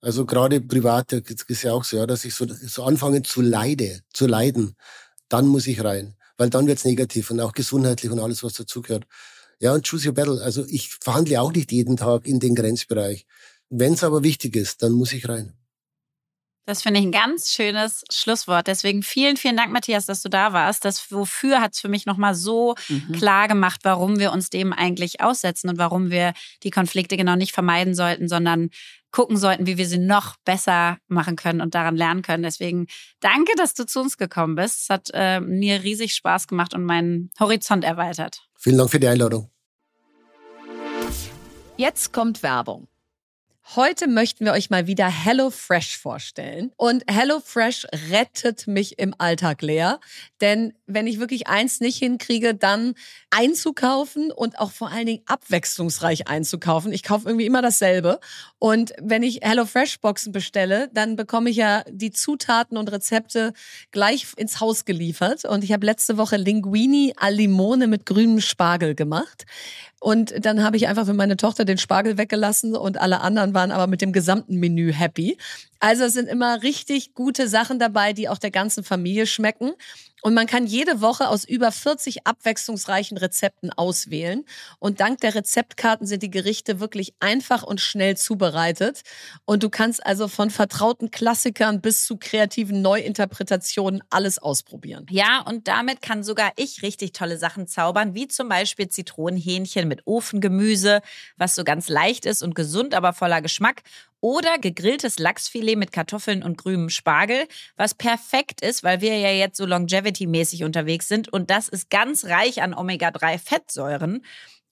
[SPEAKER 3] also gerade privat ist ja auch so, ja, dass ich so, so anfange zu leide, zu leiden. Dann muss ich rein, weil dann wird's negativ und auch gesundheitlich und alles, was dazugehört. Ja, und choose your battle. Also ich verhandle auch nicht jeden Tag in den Grenzbereich. Wenn's aber wichtig ist, dann muss ich rein.
[SPEAKER 1] Das finde ich ein ganz schönes Schlusswort. Deswegen vielen, vielen Dank, Matthias, dass du da warst. Das Wofür hat es für mich nochmal so mhm. klar gemacht, warum wir uns dem eigentlich aussetzen und warum wir die Konflikte genau nicht vermeiden sollten, sondern gucken sollten, wie wir sie noch besser machen können und daran lernen können. Deswegen danke, dass du zu uns gekommen bist. Es hat äh, mir riesig Spaß gemacht und meinen Horizont erweitert.
[SPEAKER 3] Vielen Dank für die Einladung.
[SPEAKER 2] Jetzt kommt Werbung. Heute möchten wir euch mal wieder HelloFresh vorstellen. Und HelloFresh rettet mich im Alltag leer. Denn wenn ich wirklich eins nicht hinkriege, dann einzukaufen und auch vor allen Dingen abwechslungsreich einzukaufen. Ich kaufe irgendwie immer dasselbe. Und wenn ich HelloFresh-Boxen bestelle, dann bekomme ich ja die Zutaten und Rezepte gleich ins Haus geliefert. Und ich habe letzte Woche Linguini al Limone mit grünem Spargel gemacht. Und dann habe ich einfach für meine Tochter den Spargel weggelassen und alle anderen waren aber mit dem gesamten Menü happy. Also es sind immer richtig gute Sachen dabei, die auch der ganzen Familie schmecken. Und man kann jede Woche aus über 40 abwechslungsreichen Rezepten auswählen. Und dank der Rezeptkarten sind die Gerichte wirklich einfach und schnell zubereitet. Und du kannst also von vertrauten Klassikern bis zu kreativen Neuinterpretationen alles ausprobieren.
[SPEAKER 1] Ja, und damit kann sogar ich richtig tolle Sachen zaubern, wie zum Beispiel Zitronenhähnchen mit Ofengemüse, was so ganz leicht ist und gesund, aber voller Geschmack oder gegrilltes Lachsfilet mit Kartoffeln und grünem Spargel, was perfekt ist, weil wir ja jetzt so longevity-mäßig unterwegs sind und das ist ganz reich an Omega-3-Fettsäuren.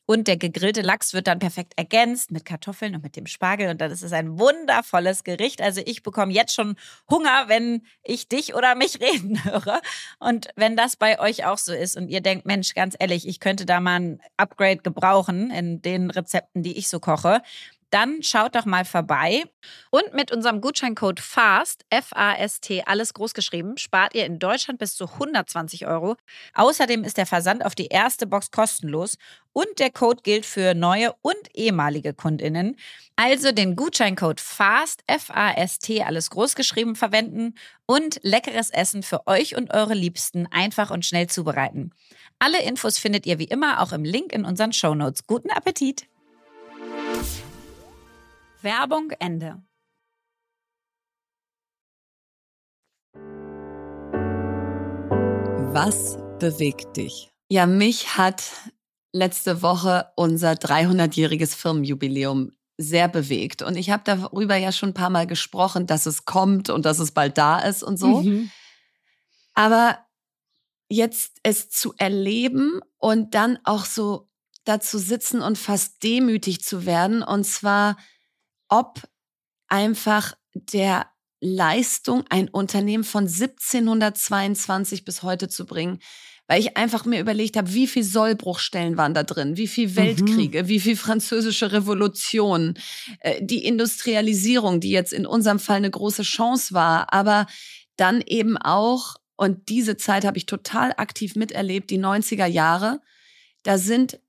[SPEAKER 1] Und der gegrillte Lachs wird dann perfekt ergänzt mit Kartoffeln und mit dem Spargel. Und dann ist es ein wundervolles Gericht. Also ich bekomme jetzt schon Hunger, wenn ich dich oder mich reden höre. Und wenn das bei euch auch so ist und ihr denkt, Mensch, ganz ehrlich, ich könnte da mal ein Upgrade gebrauchen in den Rezepten, die ich so koche, dann schaut doch mal vorbei. Und mit unserem Gutscheincode FAST, F-A-S-T, alles groß geschrieben, spart ihr in Deutschland bis zu 120 Euro. Außerdem ist der Versand auf die erste Box kostenlos und der Code gilt für neue und ehemalige KundInnen. Also den Gutscheincode FAST, F-A-S-T, alles groß geschrieben verwenden und leckeres Essen für euch und eure Liebsten einfach und schnell zubereiten. Alle Infos findet ihr wie immer auch im Link in unseren Shownotes. Guten Appetit! Werbung Ende.
[SPEAKER 2] Was bewegt dich? Ja, mich hat letzte Woche unser 300-jähriges Firmenjubiläum sehr bewegt. Und ich habe darüber ja schon ein paar Mal gesprochen, dass es kommt und dass es bald da ist und so. Mhm. Aber jetzt es zu erleben und dann auch so dazu sitzen und fast demütig zu werden. Und zwar, ob einfach der Leistung, ein Unternehmen von 1722 bis heute zu bringen, weil ich einfach mir überlegt habe, wie viel Sollbruchstellen waren da drin, wie viel Weltkriege, mhm. wie viel französische Revolution, äh, die Industrialisierung, die jetzt in unserem Fall eine große Chance war, aber dann eben auch, und diese Zeit habe ich total aktiv miterlebt, die 90er Jahre, da sind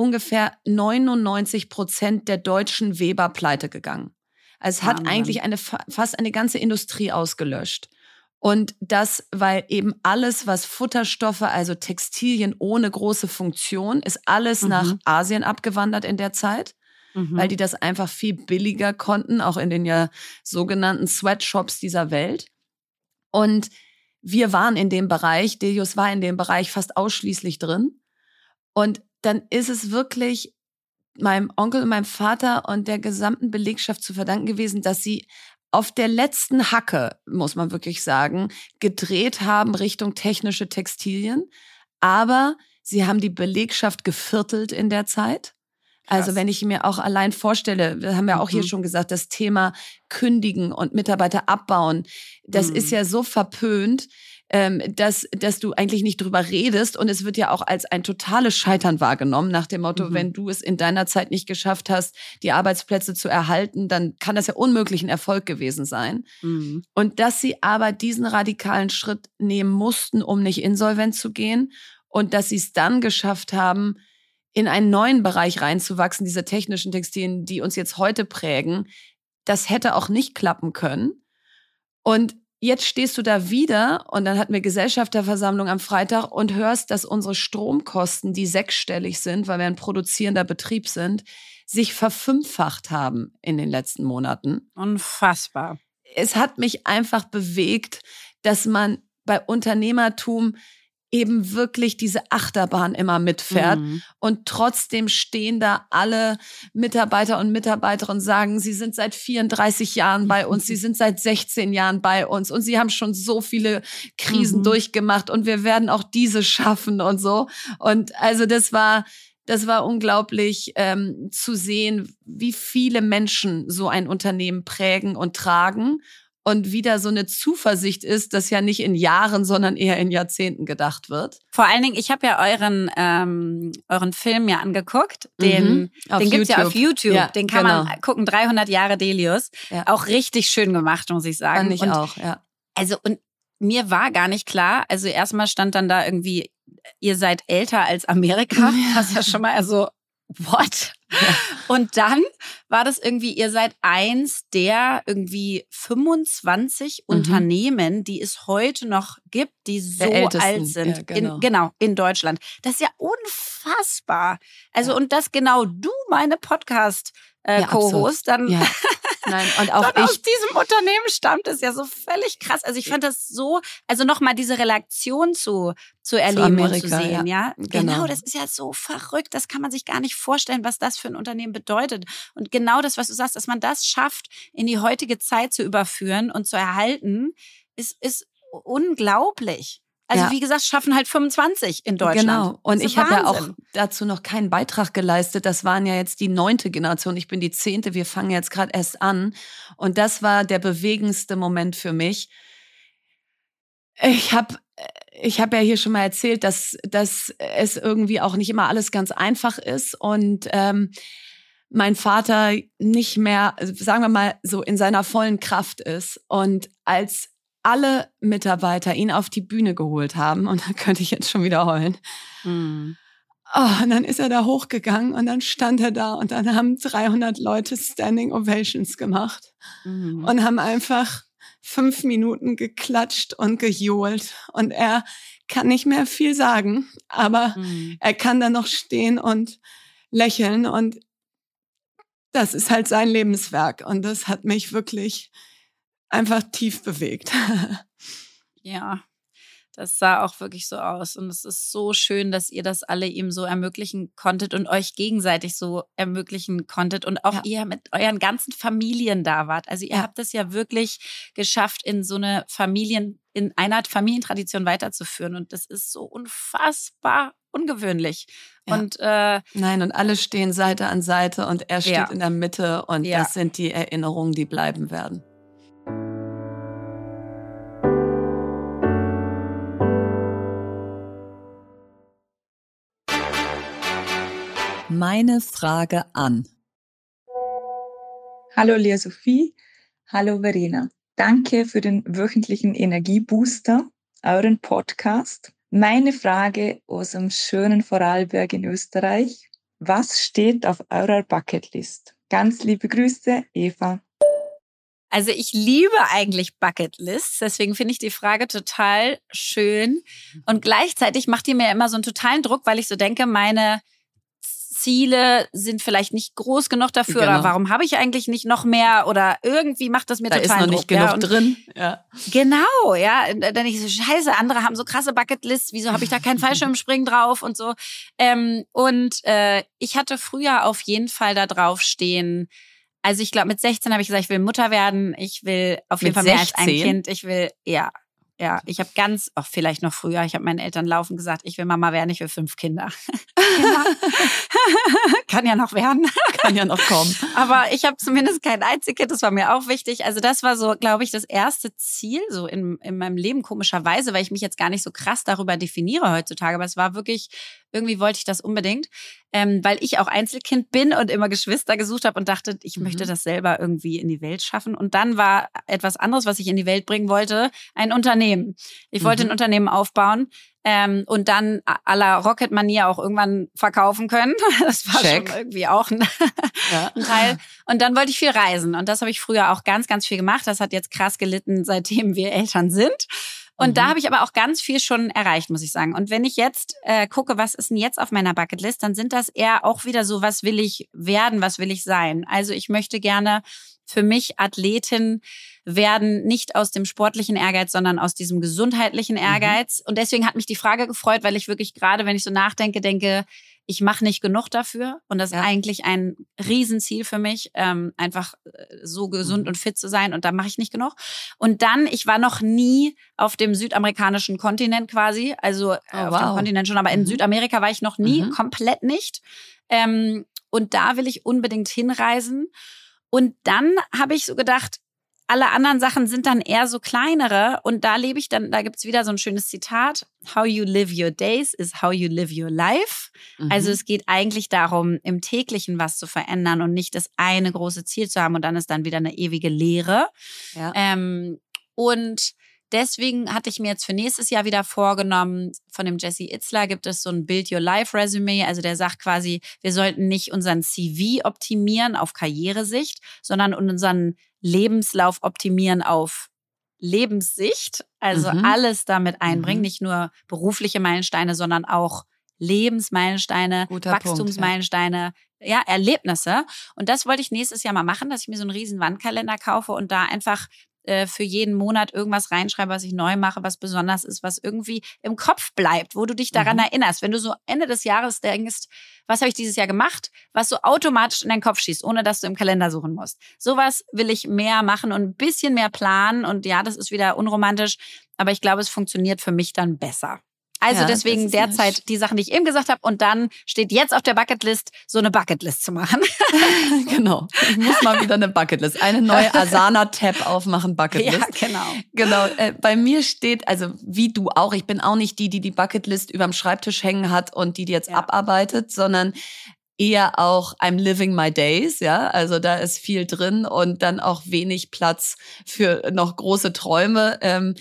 [SPEAKER 2] ungefähr 99 Prozent der deutschen Weber pleite gegangen. Also es hat eigentlich eine, fast eine ganze Industrie ausgelöscht. Und das, weil eben alles, was Futterstoffe, also Textilien ohne große Funktion, ist alles mhm. nach Asien abgewandert in der Zeit, mhm. weil die das einfach viel billiger konnten, auch in den ja sogenannten Sweatshops dieser Welt. Und wir waren in dem Bereich, Delius war in dem Bereich fast ausschließlich drin. Und dann ist es wirklich meinem Onkel und meinem Vater und der gesamten Belegschaft zu verdanken gewesen, dass sie auf der letzten Hacke, muss man wirklich sagen, gedreht haben Richtung technische Textilien. Aber sie haben die Belegschaft geviertelt in der Zeit. Also Krass. Also wenn ich mir auch allein vorstelle, wir haben ja auch mhm. hier schon gesagt, das Thema Kündigen und Mitarbeiter abbauen, das mhm. ist ja so verpönt ähm, dass, dass du eigentlich nicht drüber redest und es wird ja auch als ein totales Scheitern wahrgenommen, nach dem Motto, mhm. wenn du es in deiner Zeit nicht geschafft hast, die Arbeitsplätze zu erhalten, dann kann das ja unmöglich ein Erfolg gewesen sein. Mhm. Und dass sie aber diesen radikalen Schritt nehmen mussten, um nicht insolvent zu gehen und dass sie es dann geschafft haben, in einen neuen Bereich reinzuwachsen, diese technischen Textilien, die uns jetzt heute prägen, das hätte auch nicht klappen können. Und jetzt stehst du da wieder und dann hatten wir Gesellschafterversammlung am Freitag und hörst, dass unsere Stromkosten, die sechsstellig sind, weil wir ein produzierender Betrieb sind, sich verfünffacht haben in den letzten Monaten.
[SPEAKER 1] Unfassbar.
[SPEAKER 2] Es hat mich einfach bewegt, dass man bei Unternehmertum eben wirklich diese Achterbahn immer mitfährt. Mhm. Und trotzdem stehen da alle Mitarbeiter und Mitarbeiterinnen und sagen, sie sind seit 34 Jahren bei uns, sie sind seit 16 Jahren bei uns und sie haben schon so viele Krisen mhm. durchgemacht und wir werden auch diese schaffen und so. Und also das war, das war unglaublich ähm, zu sehen, wie viele Menschen so ein Unternehmen prägen und tragen und wieder so eine Zuversicht ist, dass ja nicht in Jahren, sondern eher in Jahrzehnten gedacht wird.
[SPEAKER 1] Vor allen Dingen, ich habe ja euren ähm, euren Film ja angeguckt, den mhm, den gibt's ja auf YouTube, ja, den kann genau. man gucken, 300 Jahre Delius, ja. auch richtig schön gemacht, muss ich sagen.
[SPEAKER 2] Fand ich und, auch, ja.
[SPEAKER 1] Also und mir war gar nicht klar, also erstmal stand dann da irgendwie ihr seid älter als Amerika, was ja schon mal also what? Und dann war das irgendwie, ihr seid eins der irgendwie 25 mhm. Unternehmen, die es heute noch gibt, die so alt sind. Ja, genau. In, genau, in Deutschland. Das ist ja unfassbar. Also, ja. und dass genau du meine Podcast äh, ja, dann
[SPEAKER 2] ja. Nein, und auch
[SPEAKER 1] ich, aus diesem Unternehmen stammt, ist ja so völlig krass. Also ich fand das so, also nochmal diese Relation zu, zu erleben zu Amerika, und zu sehen, ja. ja? Genau. genau, das ist ja so verrückt. Das kann man sich gar nicht vorstellen, was das für ein Unternehmen bedeutet. Und genau das, was du sagst, dass man das schafft, in die heutige Zeit zu überführen und zu erhalten, ist, ist unglaublich. Also ja. wie gesagt, schaffen halt 25 in Deutschland. Genau.
[SPEAKER 2] Und ich habe ja auch dazu noch keinen Beitrag geleistet. Das waren ja jetzt die neunte Generation. Ich bin die zehnte. Wir fangen jetzt gerade erst an. Und das war der bewegendste Moment für mich. Ich habe ich habe ja hier schon mal erzählt, dass, dass es irgendwie auch nicht immer alles ganz einfach ist und ähm, mein Vater nicht mehr, sagen wir mal, so in seiner vollen Kraft ist. Und als alle Mitarbeiter ihn auf die Bühne geholt haben. Und da könnte ich jetzt schon wieder heulen. Mhm. Oh, und dann ist er da hochgegangen und dann stand er da und dann haben 300 Leute Standing Ovations gemacht mhm. und haben einfach fünf Minuten geklatscht und gejohlt. Und er kann nicht mehr viel sagen, aber mhm. er kann da noch stehen und lächeln und das ist halt sein Lebenswerk und das hat mich wirklich einfach tief bewegt.
[SPEAKER 1] ja. Das sah auch wirklich so aus. Und es ist so schön, dass ihr das alle ihm so ermöglichen konntet und euch gegenseitig so ermöglichen konntet und auch ja. ihr mit euren ganzen Familien da wart. Also ihr ja. habt es ja wirklich geschafft, in so eine Familien, in einer Familientradition weiterzuführen. Und das ist so unfassbar ungewöhnlich. Ja. Und äh,
[SPEAKER 2] nein, und alle stehen Seite an Seite und er steht in der Mitte und das sind die Erinnerungen, die bleiben werden. Meine Frage an.
[SPEAKER 4] Hallo Lea Sophie, hallo Verena. Danke für den wöchentlichen Energiebooster, euren Podcast. Meine Frage aus dem schönen Vorarlberg in Österreich. Was steht auf eurer Bucketlist? Ganz liebe Grüße, Eva.
[SPEAKER 1] Also ich liebe eigentlich Bucketlists, deswegen finde ich die Frage total schön. Und gleichzeitig macht die mir immer so einen totalen Druck, weil ich so denke, meine Ziele sind vielleicht nicht groß genug dafür genau. oder warum habe ich eigentlich nicht noch mehr oder irgendwie macht das mir
[SPEAKER 2] da
[SPEAKER 1] total
[SPEAKER 2] ist noch nicht genug
[SPEAKER 1] ja,
[SPEAKER 2] drin. Ja.
[SPEAKER 1] Genau, ja, dann ich so scheiße, andere haben so krasse Bucketlists, wieso habe ich da keinen Fallschirmspringen drauf und so. Ähm, und äh, ich hatte früher auf jeden Fall da drauf stehen. Also ich glaube, mit 16 habe ich gesagt, ich will Mutter werden. Ich will auf jeden mit Fall mehr 16? als ein Kind. Ich will, ja, ja, ich habe ganz, auch vielleicht noch früher, ich habe meinen Eltern laufend gesagt, ich will Mama werden, ich will fünf Kinder. Kann ja noch werden.
[SPEAKER 2] Kann ja noch kommen.
[SPEAKER 1] Aber ich habe zumindest kein Einzelkind, das war mir auch wichtig. Also das war so, glaube ich, das erste Ziel so in, in meinem Leben komischerweise, weil ich mich jetzt gar nicht so krass darüber definiere heutzutage. Aber es war wirklich irgendwie wollte ich das unbedingt, ähm, weil ich auch Einzelkind bin und immer Geschwister gesucht habe und dachte, ich mhm. möchte das selber irgendwie in die Welt schaffen. Und dann war etwas anderes, was ich in die Welt bringen wollte, ein Unternehmen. Ich wollte mhm. ein Unternehmen aufbauen, ähm, und dann à la Rocket-Manier auch irgendwann verkaufen können. Das war Check. schon irgendwie auch ein, ja. ein, Teil. Und dann wollte ich viel reisen. Und das habe ich früher auch ganz, ganz viel gemacht. Das hat jetzt krass gelitten, seitdem wir Eltern sind. Und mhm. da habe ich aber auch ganz viel schon erreicht, muss ich sagen. Und wenn ich jetzt äh, gucke, was ist denn jetzt auf meiner Bucketlist, dann sind das eher auch wieder so, was will ich werden, was will ich sein. Also ich möchte gerne für mich Athletin werden, nicht aus dem sportlichen Ehrgeiz, sondern aus diesem gesundheitlichen mhm. Ehrgeiz. Mhm. Und deswegen hat mich die Frage gefreut, weil ich wirklich gerade, wenn ich so nachdenke, denke, ich mache nicht genug dafür. Und das ja. ist eigentlich ein Riesenziel für mich, ähm, einfach äh, so gesund mhm. und fit zu sein. Und da mache ich nicht genug. Und dann, ich war noch nie auf dem südamerikanischen Kontinent quasi. Also äh, oh, auf wow. dem Kontinent schon, aber in mhm. Südamerika war ich noch nie, mhm. komplett nicht. Ähm, und da will ich unbedingt hinreisen. Und dann habe ich so gedacht, alle anderen Sachen sind dann eher so kleinere und da lebe ich dann, da gibt's wieder so ein schönes Zitat, How you live your days is how you live your life. Mhm. Also es geht eigentlich darum, im täglichen was zu verändern und nicht das eine große Ziel zu haben und dann ist dann wieder eine ewige Lehre. Ja. Ähm, und Deswegen hatte ich mir jetzt für nächstes Jahr wieder vorgenommen, von dem Jesse Itzler gibt es so ein Build Your Life Resume. Also der sagt quasi, wir sollten nicht unseren CV optimieren auf Karrieresicht, sondern unseren Lebenslauf optimieren auf Lebenssicht. Also mhm. alles damit einbringen, mhm. nicht nur berufliche Meilensteine, sondern auch Lebensmeilensteine, Guter Wachstumsmeilensteine, ja. ja, Erlebnisse. Und das wollte ich nächstes Jahr mal machen, dass ich mir so einen riesen Wandkalender kaufe und da einfach äh, für jeden Monat irgendwas reinschreibe, was ich neu mache, was besonders ist, was irgendwie im Kopf bleibt, wo du dich daran mhm. erinnerst. Wenn du so Ende des Jahres denkst, was habe ich dieses Jahr gemacht, was so automatisch in deinen Kopf schießt, ohne dass du im Kalender suchen musst. Sowas will ich mehr machen und ein bisschen mehr planen. Und ja, das ist wieder unromantisch, aber ich glaube, es funktioniert für mich dann besser. Also ja, deswegen derzeit die Sachen, die ich eben gesagt habe. Und dann steht jetzt auf der Bucketlist, so eine Bucketlist zu machen.
[SPEAKER 2] genau. Ich muss mal wieder eine Bucketlist. Eine neue Asana-Tab aufmachen, Bucketlist.
[SPEAKER 1] Ja, genau.
[SPEAKER 2] Genau. Äh, bei mir steht, also wie du auch, ich bin auch nicht die, die die Bucketlist überm Schreibtisch hängen hat und die die jetzt ja. abarbeitet, sondern eher auch I'm living my days, ja, also da ist viel drin und dann auch wenig Platz für noch große Träume. Ähm,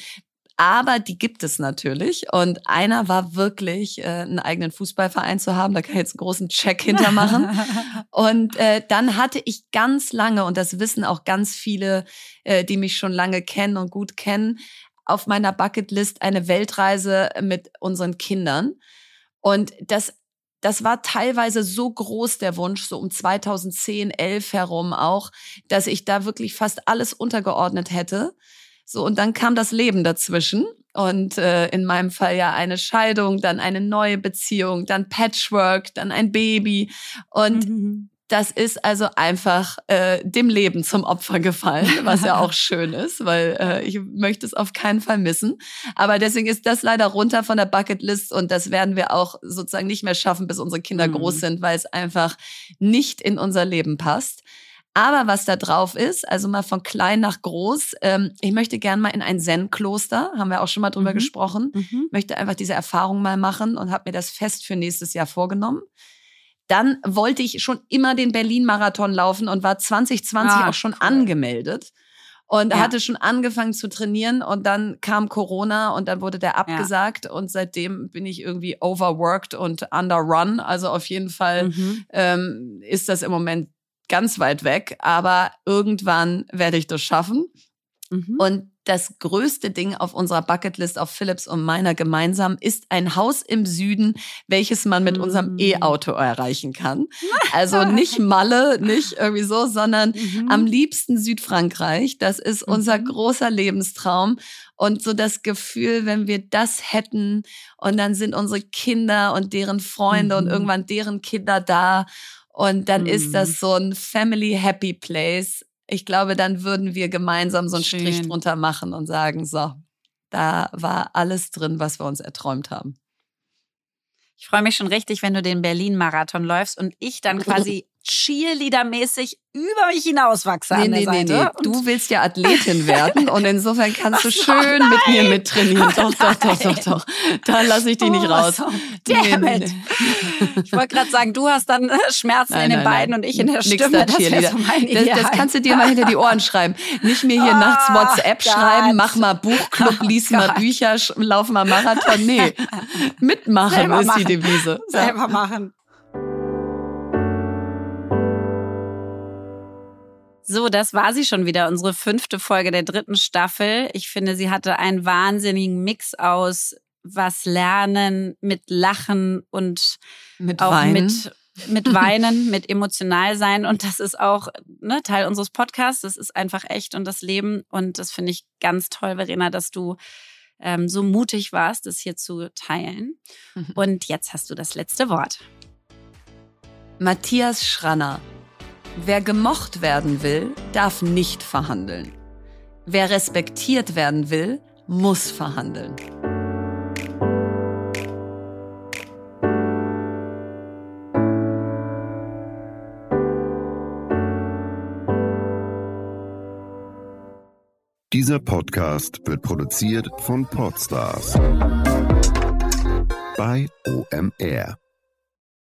[SPEAKER 2] aber die gibt es natürlich. Und einer war wirklich, äh, einen eigenen Fußballverein zu haben. Da kann ich jetzt einen großen Check hintermachen. und äh, dann hatte ich ganz lange, und das wissen auch ganz viele, äh, die mich schon lange kennen und gut kennen, auf meiner Bucketlist eine Weltreise mit unseren Kindern. Und das das war teilweise so groß der Wunsch, so um 2010, 11 herum auch, dass ich da wirklich fast alles untergeordnet hätte. So, und dann kam das Leben dazwischen. und äh, in meinem Fall ja eine Scheidung, dann eine neue Beziehung, dann Patchwork, dann ein Baby und mhm. Das ist also einfach äh, dem Leben zum Opfer gefallen, was ja auch schön ist, weil äh, ich möchte es auf keinen Fall missen. Aber deswegen ist das leider runter von der Bucketlist und das werden wir auch sozusagen nicht mehr schaffen, bis unsere Kinder mhm. groß sind, weil es einfach nicht in unser Leben passt. Aber was da drauf ist, also mal von klein nach groß, ähm, ich möchte gern mal in ein Zen-Kloster, haben wir auch schon mal drüber mhm. gesprochen, mhm. möchte einfach diese Erfahrung mal machen und habe mir das fest für nächstes Jahr vorgenommen. Dann wollte ich schon immer den Berlin-Marathon laufen und war 2020 ah, auch schon cool. angemeldet und ja. hatte schon angefangen zu trainieren und dann kam Corona und dann wurde der abgesagt ja. und seitdem bin ich irgendwie overworked und underrun. Also auf jeden Fall mhm. ähm, ist das im Moment ganz weit weg, aber irgendwann werde ich das schaffen. Mhm. Und das größte Ding auf unserer Bucketlist, auf Philips und meiner gemeinsam, ist ein Haus im Süden, welches man mit unserem mm. E-Auto erreichen kann. Also nicht Malle, nicht irgendwie so, sondern mhm. am liebsten Südfrankreich. Das ist unser mhm. großer Lebenstraum. Und so das Gefühl, wenn wir das hätten und dann sind unsere Kinder und deren Freunde mhm. und irgendwann deren Kinder da. Und dann ist das mhm. so ein Family Happy Place ich glaube, dann würden wir gemeinsam so einen Schön. Strich drunter machen und sagen, so, da war alles drin, was wir uns erträumt haben.
[SPEAKER 1] Ich freue mich schon richtig, wenn du den Berlin-Marathon läufst und ich dann quasi Cheerleader-mäßig über mich hinauswachse nee, an der nee, Seite.
[SPEAKER 2] Nee, Du willst ja Athletin werden und insofern kannst du schön mit mir mittrainieren. Doch, doch, doch, doch, doch. Da lasse ich dich nicht oh, raus. So.
[SPEAKER 1] Damn nee, it. Ich wollte gerade sagen, du hast dann äh, Schmerzen nein, in den Beinen und ich in der Stimme. Das,
[SPEAKER 2] so das, das, kannst du dir mal hinter die Ohren schreiben. Nicht mir hier oh, nachts WhatsApp God. schreiben, mach mal Buchclub, lies oh, mal Bücher, lauf mal Marathon. Nee, mitmachen Selber ist machen. die Devise.
[SPEAKER 1] Selber machen. So, das war sie schon wieder, unsere fünfte Folge der dritten Staffel. Ich finde, sie hatte einen wahnsinnigen Mix aus was lernen, mit Lachen und
[SPEAKER 2] mit
[SPEAKER 1] auch
[SPEAKER 2] Weinen.
[SPEAKER 1] mit mit Weinen, mit emotional sein. Und das ist auch ne, Teil unseres Podcasts. Das ist einfach echt und das Leben. Und das finde ich ganz toll, Verena, dass du ähm, so mutig warst, das hier zu teilen. Mhm. Und jetzt hast du das letzte Wort.
[SPEAKER 2] Matthias Schranner Wer gemocht werden will, darf nicht verhandeln. Wer respektiert werden will, muss verhandeln.
[SPEAKER 5] Dieser Podcast wird produziert von Podstars bei OMR.